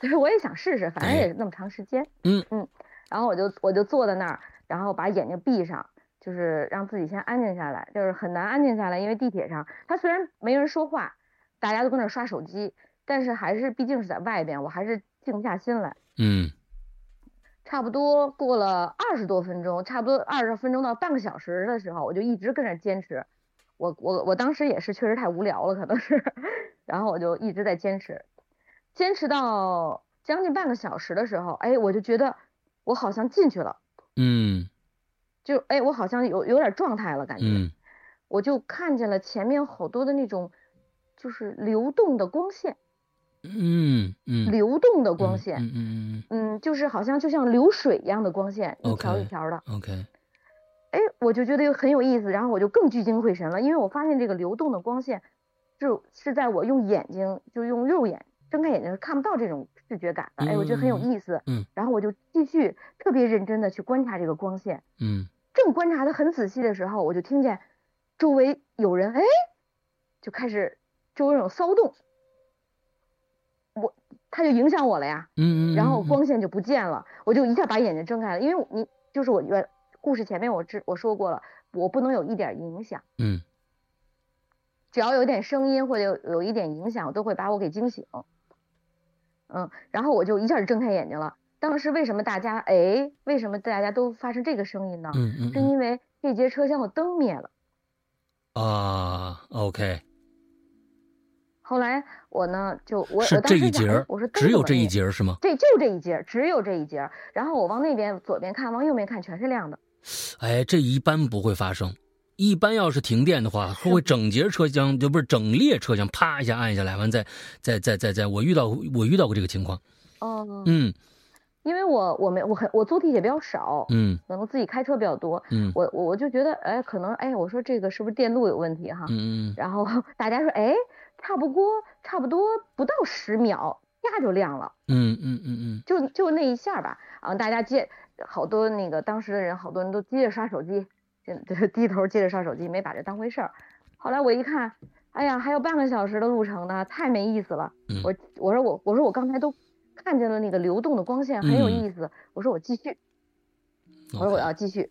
对，我也想试试，反正也那么长时间。嗯嗯。然后我就我就坐在那儿，然后把眼睛闭上。就是让自己先安静下来，就是很难安静下来，因为地铁上他虽然没人说话，大家都跟那刷手机，但是还是毕竟是在外边，我还是静不下心来。嗯，差不多过了二十多分钟，差不多二十分钟到半个小时的时候，我就一直跟那坚持。我我我当时也是确实太无聊了，可能是，*laughs* 然后我就一直在坚持，坚持到将近半个小时的时候，哎，我就觉得我好像进去了。嗯。就哎，我好像有有点状态了，感觉，我就看见了前面好多的那种，就是流动的光线，嗯嗯，流动的光线，嗯嗯嗯，就是好像就像流水一样的光线，一条一条的，OK，哎，我就觉得很有意思，然后我就更聚精会神了，因为我发现这个流动的光线，就是在我用眼睛，就用肉眼睁开眼睛是看不到这种视觉感的，哎，我觉得很有意思，嗯，然后我就继续特别认真的去观察这个光线，嗯。正观察的很仔细的时候，我就听见周围有人，哎，就开始周围有骚动，我他就影响我了呀，嗯嗯，然后光线就不见了，我就一下把眼睛睁开了，因为你就是我原故事前面我知我说过了，我不能有一点影响，嗯，只要有点声音或者有有一点影响，都会把我给惊醒，嗯，然后我就一下就睁开眼睛了。当时为什么大家哎？为什么大家都发生这个声音呢？嗯嗯，是因为这节车厢的灯灭了。啊，OK。后来我呢，就我是这一节，我说只有这一节是吗？对，就这一节，只有这一节。然后我往那边左边看，往右边看，全是亮的。哎，这一般不会发生。一般要是停电的话，会整节车厢就不是整列车厢，啪一下按下来，完再再再再再，我遇到我遇到过这个情况。哦。嗯。因为我我没我很我坐地铁比较少，嗯，可能自己开车比较多，嗯，我我我就觉得，哎，可能，哎，我说这个是不是电路有问题哈？嗯嗯，然后大家说，哎，差不多差不多不到十秒，啪就亮了，嗯嗯嗯嗯，就就那一下吧，啊，大家接好多那个当时的人，好多人都接着刷手机，就低头接着刷手机，没把这当回事儿。后来我一看，哎呀，还有半个小时的路程呢，太没意思了。我我说我我说我刚才都。看见了那个流动的光线，很有意思。我说我继续，我说我要继续，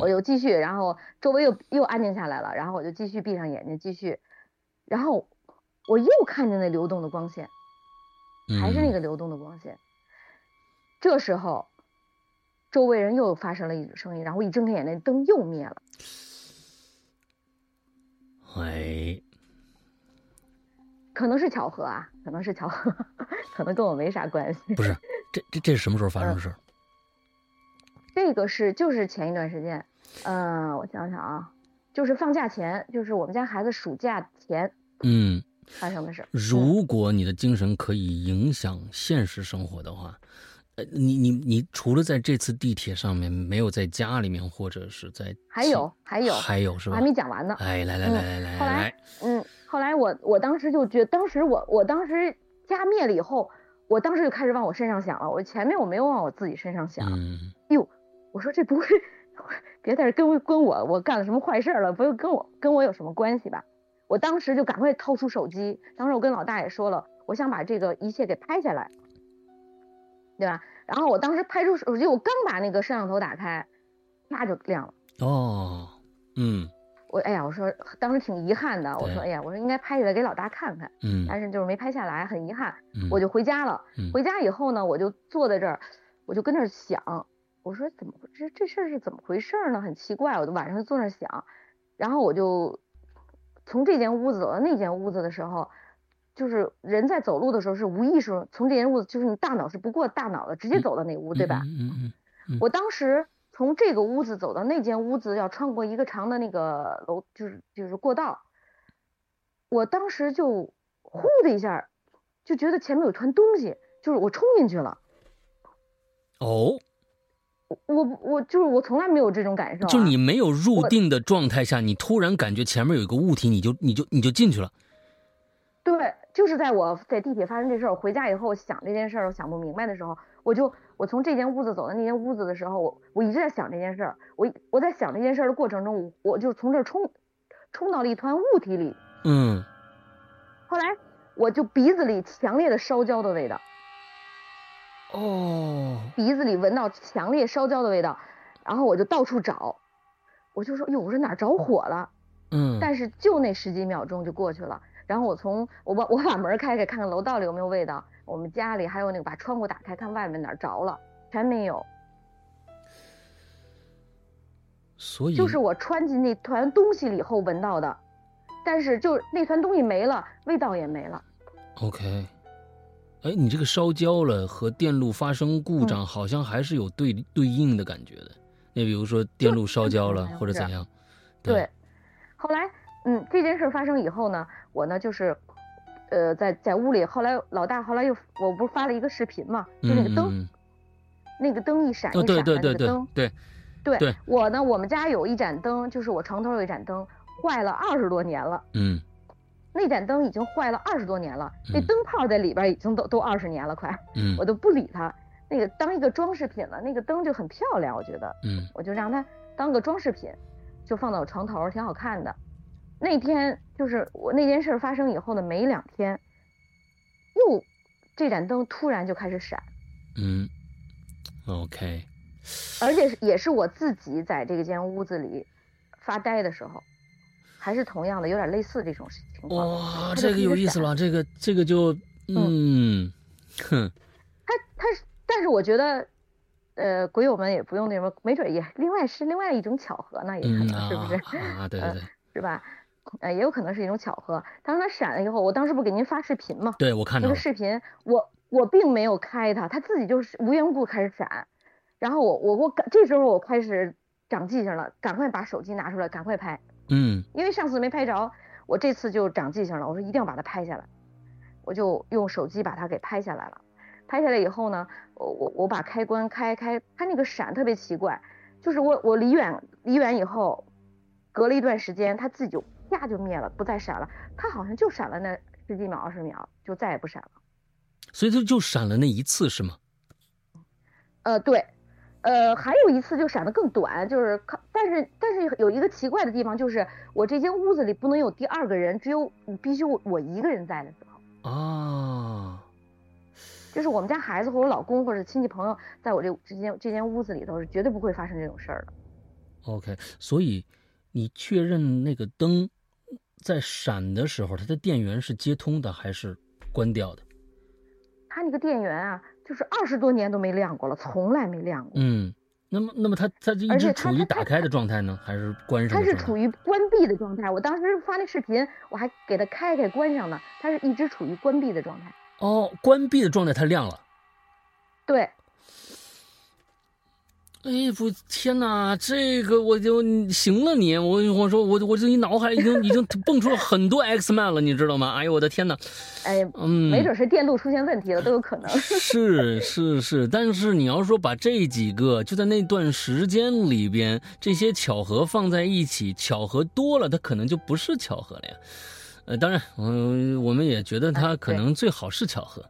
我又继续，然后周围又又安静下来了，然后我就继续闭上眼睛继续，然后我又看见那流动的光线，还是那个流动的光线。这时候，周围人又发生了一种声音，然后一睁开眼，那灯又灭了。哎。可能是巧合啊，可能是巧合，可能跟我没啥关系。不是，这这这是什么时候发生的事？这个是就是前一段时间，嗯，我想想啊，就是放假前，就是我们家孩子暑假前，嗯，发生的事。如果你的精神可以影响现实生活的话，你你你除了在这次地铁上面，没有在家里面或者是在还有还有还有是吧？还没讲完呢。哎，来来来来来，后来嗯，后来我我当时就觉，当时我我当时家灭了以后，我当时就开始往我身上想了。我前面我没有往我自己身上想。嗯。哟，我说这不会，*laughs* 别在这跟跟我我干了什么坏事了？不会跟我跟我有什么关系吧？我当时就赶快掏出手机，当时我跟老大也说了，我想把这个一切给拍下来。对吧？然后我当时拍出手机，我刚把那个摄像头打开，那就亮了。哦，嗯，我哎呀，我说当时挺遗憾的，我说哎呀，我说应该拍下来给老大看看。嗯，但是就是没拍下来，很遗憾。我就回家了。嗯，回家以后呢，我就坐在这儿，我就跟那儿想，我说怎么这这事儿是怎么回事呢？很奇怪，我就晚上就坐那儿想，然后我就从这间屋子走到那间屋子的时候。就是人在走路的时候是无意识从这间屋子，就是你大脑是不过大脑的，直接走到那屋，对吧？嗯嗯嗯。我当时从这个屋子走到那间屋子，要穿过一个长的那个楼，就是就是过道。我当时就呼的一下，就觉得前面有团东西，就是我冲进去了。哦。我我就是我从来没有这种感受。就你没有入定的状态下，你突然感觉前面有一个物体，你就你就你就进去了。对。就是在我在地铁发生这事儿，我回家以后想这件事儿，我想不明白的时候，我就我从这间屋子走到那间屋子的时候，我我一直在想这件事儿。我我在想这件事儿的过程中，我就从这儿冲冲到了一团物体里。嗯。后来我就鼻子里强烈的烧焦的味道。哦。鼻子里闻到强烈烧焦的味道，然后我就到处找，我就说哟，我说哪着火了？嗯。但是就那十几秒钟就过去了。然后我从我把我把门开开，看看楼道里有没有味道。我们家里还有那个把窗户打开，看外面哪着了，全没有。所以就是我穿进那团东西里后闻到的，但是就那团东西没了，味道也没了。OK，哎，你这个烧焦了和电路发生故障好像还是有对对应的感觉的。那比如说电路烧焦了或者怎样？对，后来。嗯，这件事发生以后呢，我呢就是，呃，在在屋里，后来老大后来又，我不是发了一个视频嘛，就那个灯，那个灯一闪一闪的那个灯，对，对，我呢，我们家有一盏灯，就是我床头有一盏灯，坏了二十多年了，嗯，那盏灯已经坏了二十多年了，那灯泡在里边已经都都二十年了，快，嗯，*laughs* 我都不理它，那个当一个装饰品了，那个灯就很漂亮，我觉得，嗯，我就让它当个装饰品，就放到我床头，挺好看的。那天就是我那件事发生以后的没两天，又这盏灯突然就开始闪。嗯，OK。而且是也是我自己在这个间屋子里发呆的时候，还是同样的有点类似这种情况。哇，这个有意思了，这个这个就嗯，哼。他他是，但是我觉得，呃，鬼友们也不用那什么，没准也另外是另外一种巧合呢，也可能是不是？啊，对对对，是吧？呃，也有可能是一种巧合。当它闪了以后，我当时不给您发视频吗？对，我看到那个视频，我我并没有开它，它自己就是无缘无故开始闪。然后我我我这时候我开始长记性了，赶快把手机拿出来，赶快拍。嗯。因为上次没拍着，我这次就长记性了。我说一定要把它拍下来，我就用手机把它给拍下来了。拍下来以后呢，我我我把开关开开，它那个闪特别奇怪，就是我我离远离远以后，隔了一段时间，它自己就。啪就灭了，不再闪了。它好像就闪了那十几秒、二十秒，就再也不闪了。所以它就闪了那一次是吗？呃，对，呃，还有一次就闪的更短，就是靠，但是但是有一个奇怪的地方，就是我这间屋子里不能有第二个人，只有必须我我一个人在的时候。啊。就是我们家孩子或者老公或者亲戚朋友在我这这间这间屋子里头是绝对不会发生这种事儿的。OK，所以你确认那个灯。在闪的时候，它的电源是接通的还是关掉的？它那个电源啊，就是二十多年都没亮过了，从来没亮过。嗯，那么，那么它它就一直处于打开的状态呢，还是关上？它是处于关闭的状态。我当时发那视频，我还给它开开关上呢，它是一直处于关闭的状态。哦，关闭的状态它亮了。对。哎不，天哪，这个我就行了你，我我说我我这你脑海已经已经蹦出了很多 X Man 了，你知道吗？哎呦我的天哪！哎，嗯，没准是电路出现问题了，都有可能。是是是，但是你要说把这几个就在那段时间里边这些巧合放在一起，巧合多了，它可能就不是巧合了呀。呃，当然，嗯，我们也觉得它可能最好是巧合。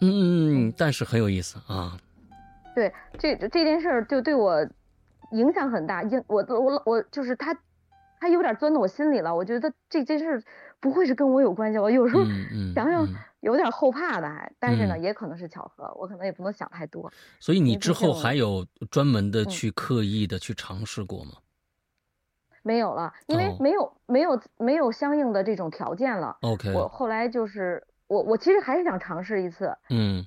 嗯，但是很有意思啊。对，这这件事儿就对我影响很大，影我我我就是他，他有点钻到我心里了。我觉得这件事不会是跟我有关系，我有时候想想有点后怕的，还但是呢，也可能是巧合，我可能也不能想太多。所以你之后还有专门的去刻意的去尝试过吗？没有了，因为没有没有没有相应的这种条件了。OK，我后来就是我我其实还是想尝试一次。嗯。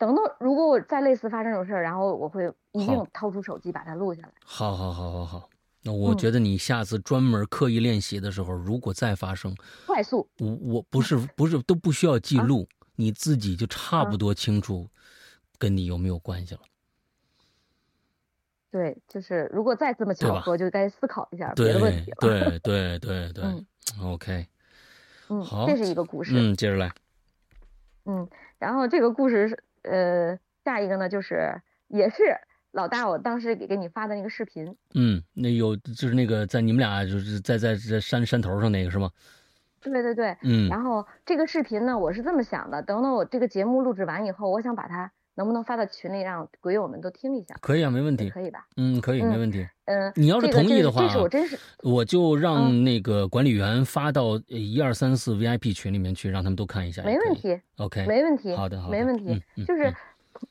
等到如果我再类似发生这种事儿，然后我会一定掏出手机把它录下来。好，好，好，好，好。那我觉得你下次专门刻意练习的时候，如果再发生，快速。我我不是不是都不需要记录，你自己就差不多清楚，跟你有没有关系了。对，就是如果再这么巧合，就该思考一下别的问题了。对对 *laughs* 对对。OK。嗯，好，这是一个故事。嗯，接着来。嗯，然后这个故事是。呃，下一个呢，就是也是老大，我当时给给你发的那个视频。嗯，那有就是那个在你们俩就是在在在山山头上那个是吗？对对对，嗯。然后这个视频呢，我是这么想的，等等我这个节目录制完以后，我想把它能不能发到群里，让鬼友们都听一下。可以啊，没问题。可以吧？嗯，可以，没问题。嗯，你要是同意的话，这是我真是，我就让那个管理员发到一二三四 VIP 群里面去，让他们都看一下。没问题。OK，没问题。好的，好的，没问题。就是。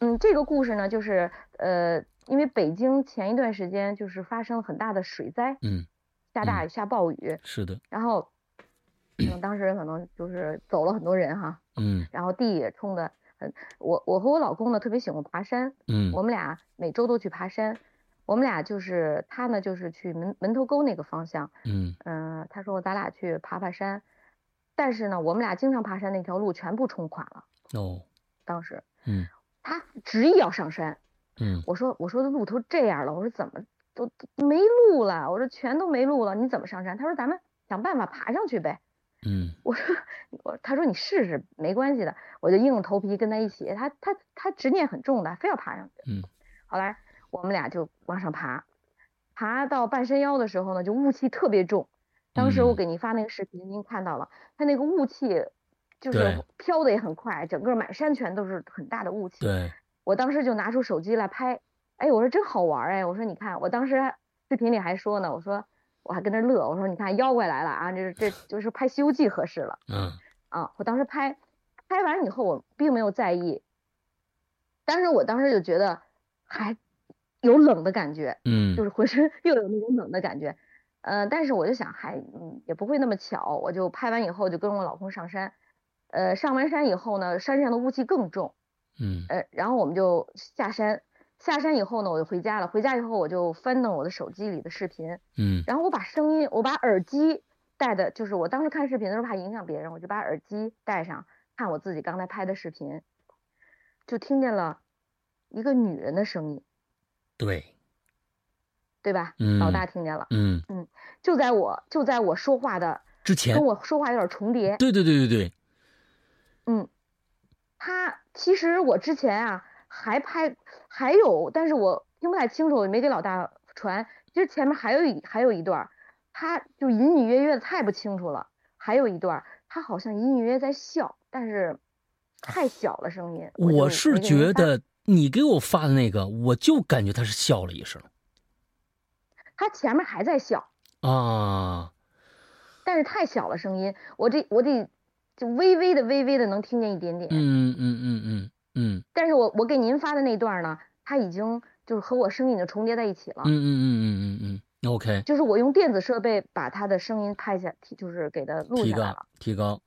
嗯，这个故事呢，就是呃，因为北京前一段时间就是发生了很大的水灾，嗯，下大雨下暴雨，是的，然后，嗯，当时可能就是走了很多人哈，嗯，然后地也冲的很，我我和我老公呢特别喜欢爬山，嗯，我们俩每周都去爬山，我们俩就是他呢就是去门门头沟那个方向，嗯。嗯，他说咱俩去爬爬山，但是呢，我们俩经常爬山那条路全部冲垮了，哦，当时，嗯。他执意要上山，嗯，我说我说的路都这样了，我说怎么都没路了，我说全都没路了，你怎么上山？他说咱们想办法爬上去呗，嗯，我说我他说你试试没关系的，我就硬着头皮跟他一起，他他他执念很重的，非要爬上去，嗯，后来我们俩就往上爬，爬到半山腰的时候呢，就雾气特别重，当时我给您发那个视频，您看到了，他那个雾气。就是飘的也很快，整个满山全都是很大的雾气。对，我当时就拿出手机来拍，哎，我说真好玩哎，我说你看，我当时视频里还说呢，我说我还跟那乐，我说你看妖怪来了啊，这这就是拍《西游记》合适了。嗯。啊，我当时拍，拍完以后我并没有在意，但是我当时就觉得还有冷的感觉，嗯，就是浑身又有那种冷的感觉，呃，但是我就想还嗯也不会那么巧，我就拍完以后就跟我老公上山。呃，上完山以后呢，山上的雾气更重，嗯，呃，然后我们就下山，下山以后呢，我就回家了。回家以后，我就翻弄我的手机里的视频，嗯，然后我把声音，我把耳机戴的，就是我当时看视频的时候怕影响别人，我就把耳机戴上，看我自己刚才拍的视频，就听见了一个女人的声音，对，对吧？嗯，老大听见了，嗯嗯，就在我就在我说话的之前，跟我说话有点重叠，对对对对对。嗯，他其实我之前啊还拍还有，但是我听不太清楚，我没给老大传。其实前面还有一还有一段，他就隐隐约约的太不清楚了。还有一段，他好像隐隐约约在笑，但是太小了声音。我是觉得你给我发的那个，我就感觉他是笑了一声。他前面还在笑啊，但是太小了声音，我这我得。就微微的、微微的能听见一点点，嗯嗯嗯嗯嗯。但是我我给您发的那段呢，它已经就是和我声音已经重叠在一起了。嗯嗯嗯嗯嗯嗯。OK。就是我用电子设备把他的声音拍下，就是给他录下来了。提高。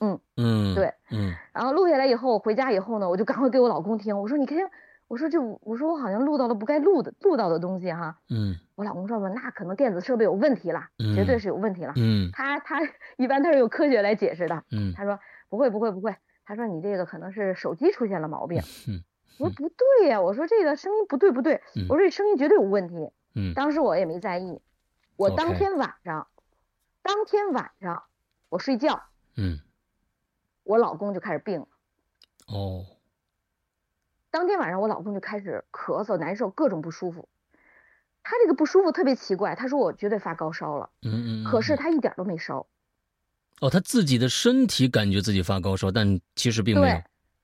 嗯嗯。对。嗯。然后录下来以后，我回家以后呢，我就赶快给我老公听，我说你听。我说就我说我好像录到了不该录的录到的东西哈，嗯，我老公说吧，那可能电子设备有问题了，绝对是有问题了，嗯，他他 *laughs* 一般他是用科学来解释的，嗯，他说不会不会不会，他说你这个可能是手机出现了毛病，*laughs* 嗯，我说不对呀，我说这个声音不对不对，我说这声音绝对有问题。嗯，当时我也没在意，我当天晚上，当天晚上我睡觉，嗯，我老公就开始病了。哦。当天晚上我老公就开始咳嗽难受，各种不舒服。他这个不舒服特别奇怪，他说我绝对发高烧了。嗯嗯。可是他一点都没烧。哦，他自己的身体感觉自己发高烧，但其实并没有。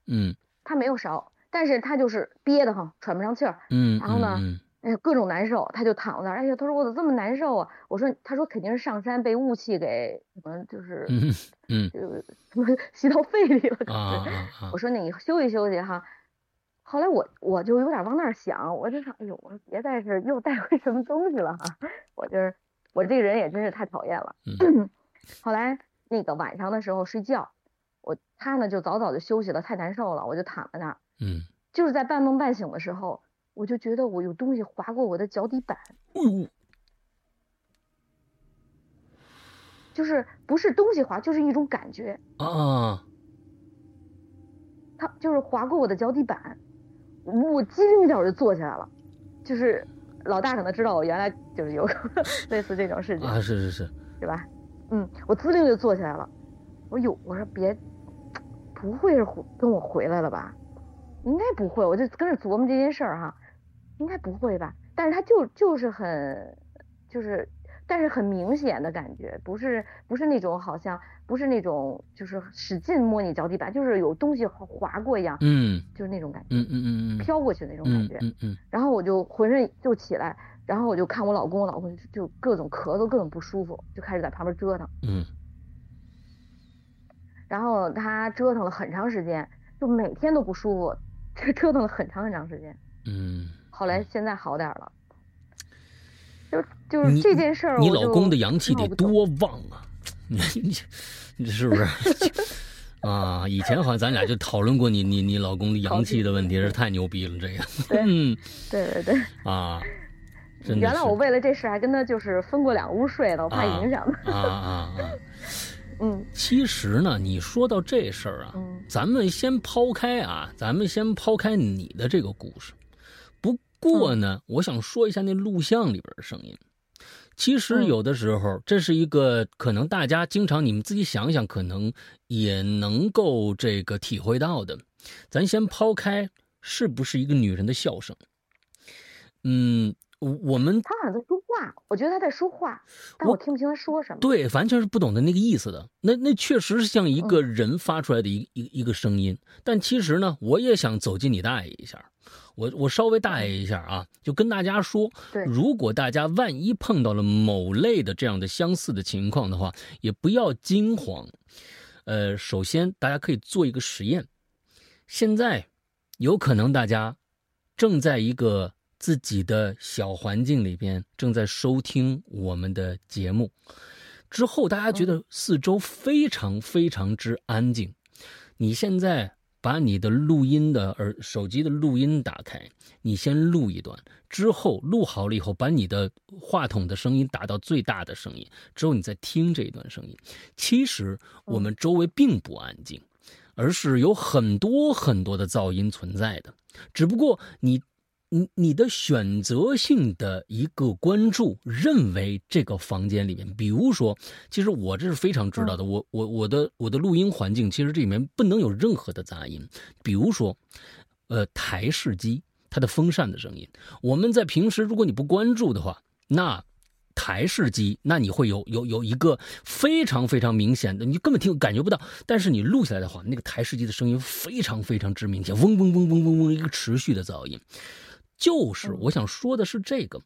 嗯。他没有烧，但是他就是憋得慌，喘不上气儿。嗯。然后呢，哎呀，各种难受，他就躺那儿。哎呀，他说我怎么这么难受啊？我说，他说肯定是上山被雾气给什么，就是嗯嗯，就什么吸到肺里了。啊我说你休息休息哈。后来我我就有点往那儿想，我就想，哎呦，我说别再是又带回什么东西了哈。我就是我这个人也真是太讨厌了。*clears throat* 后来那个晚上的时候睡觉。我他呢就早早就休息了，太难受了，我就躺在那儿。嗯，就是在半梦半醒的时候，我就觉得我有东西划过我的脚底板。就是不是东西划，就是一种感觉啊。他就是划过我的脚底板，我机灵一点我就坐起来了。就是老大可能知道我原来就是有 *laughs* 类似这种事情啊，是是是，对吧？嗯，我滋溜就坐起来了。我有我说别。不会是跟我回来了吧？应该不会，我就跟着琢磨这件事儿哈，应该不会吧？但是他就就是很，就是，但是很明显的感觉，不是不是那种好像不是那种就是使劲摸你脚底板，就是有东西划过一样，嗯，就是那种感觉，嗯嗯嗯嗯，飘过去那种感觉，嗯嗯，然后我就浑身就起来，然后我就看我老公，我老公就各种咳嗽，各种不舒服，就开始在旁边折腾，嗯。然后他折腾了很长时间，就每天都不舒服，这折腾了很长很长时间。嗯。后来现在好点了。就就是这件事儿，你老公的阳气得多旺啊！你你是不是？*laughs* 啊，以前好像咱俩就讨论过你你你老公的阳气的问题，是太牛逼了，这个。嗯，对对对。啊。原来我为了这事还跟他就是分过两屋睡呢，我怕影响他。啊啊啊！*laughs* 嗯，其实呢，你说到这事儿啊，咱们先抛开啊，咱们先抛开你的这个故事。不过呢，我想说一下那录像里边的声音。其实有的时候，这是一个可能大家经常你们自己想想，可能也能够这个体会到的。咱先抛开是不是一个女人的笑声，嗯。我我们他好像在说话，我觉得他在说话，但我听不清他说什么。对，完全是不懂得那个意思的。那那确实是像一个人发出来的一一一个声音。但其实呢，我也想走进你大爷一下，我我稍微大爷一下啊，就跟大家说，如果大家万一碰到了某类的这样的相似的情况的话，也不要惊慌。呃，首先大家可以做一个实验，现在有可能大家正在一个。自己的小环境里边正在收听我们的节目，之后大家觉得四周非常非常之安静。你现在把你的录音的耳手机的录音打开，你先录一段，之后录好了以后，把你的话筒的声音打到最大的声音，之后你再听这一段声音。其实我们周围并不安静，而是有很多很多的噪音存在的，只不过你。你你的选择性的一个关注，认为这个房间里面，比如说，其实我这是非常知道的，我我我的我的录音环境，其实这里面不能有任何的杂音，比如说，呃，台式机它的风扇的声音，我们在平时如果你不关注的话，那台式机那你会有有有一个非常非常明显的，你根本听感觉不到，但是你录下来的话，那个台式机的声音非常非常之明显，嗡嗡嗡嗡嗡嗡一个持续的噪音。就是我想说的是这个，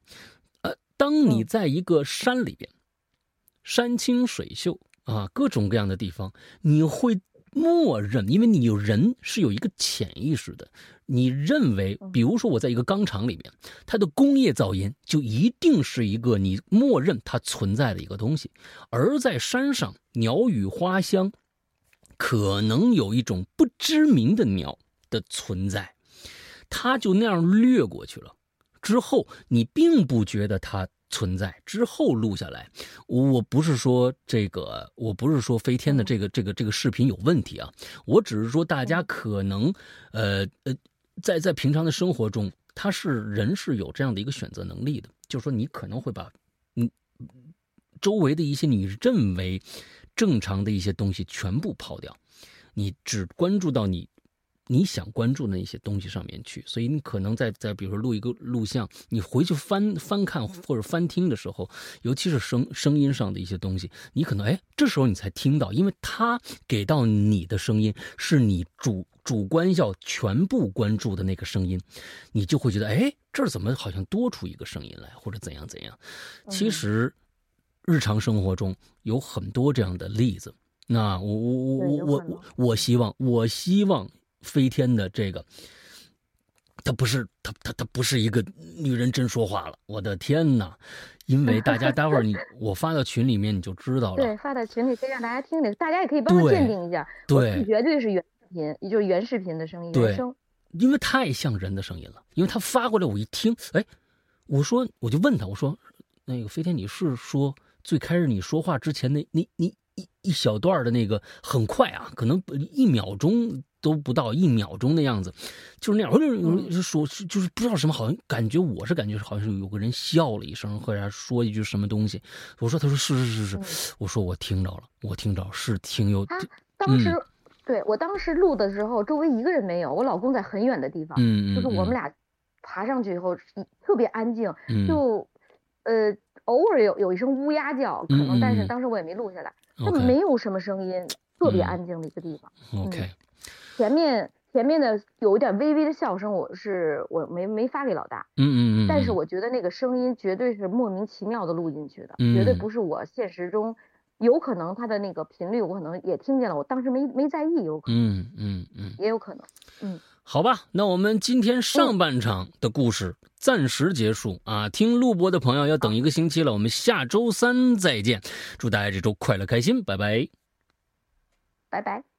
呃，当你在一个山里边，山清水秀啊，各种各样的地方，你会默认，因为你有人是有一个潜意识的，你认为，比如说我在一个钢厂里面，它的工业噪音就一定是一个你默认它存在的一个东西，而在山上，鸟语花香，可能有一种不知名的鸟的存在。他就那样掠过去了，之后你并不觉得它存在。之后录下来，我不是说这个，我不是说飞天的这个这个这个视频有问题啊，我只是说大家可能，呃呃，在在平常的生活中，他是人是有这样的一个选择能力的，就是说你可能会把嗯周围的一些你认为正常的一些东西全部抛掉，你只关注到你。你想关注的那些东西上面去，所以你可能在在比如说录一个录像，你回去翻翻看或者翻听的时候，尤其是声声音上的一些东西，你可能哎这时候你才听到，因为他给到你的声音是你主主观要全部关注的那个声音，你就会觉得哎这儿怎么好像多出一个声音来，或者怎样怎样。其实日常生活中有很多这样的例子。那我我我我我我希望我希望。飞天的这个，他不是他他他不是一个女人真说话了，我的天哪！因为 *laughs* 大家待会儿你我发到群里面你就知道了。对，发到群里可以让大家听听，大家也可以帮我鉴定一下。对，绝对是原视频，也就是原视频的声音，原声。因为太像人的声音了，因为他发过来我一听，哎，我说我就问他，我说那个飞天你是说最开始你说话之前那那你一一小段的那个很快啊，可能一秒钟。都不到一秒钟的样子，就是那样，就说就是不知道什么，好像感觉我是感觉好像是有个人笑了一声，或者说一句什么东西。我说，他说是是是是，我说我听着了，我听着是挺有。他当时对我当时录的时候，周围一个人没有，我老公在很远的地方，嗯就是我们俩爬上去以后特别安静，就呃偶尔有有一声乌鸦叫，可能但是当时我也没录下来，就没有什么声音，特别安静的一个地方。OK。前面前面的有一点微微的笑声，我是我没没发给老大，嗯嗯嗯，但是我觉得那个声音绝对是莫名其妙的录进去的，绝对不是我现实中，有可能他的那个频率我可能也听见了，我当时没没在意，有可能，嗯嗯嗯，也有可能，嗯，好吧，那我们今天上半场的故事暂时结束啊，听录播的朋友要等一个星期了，我们下周三再见，祝大家这周快乐开心，拜拜，拜拜。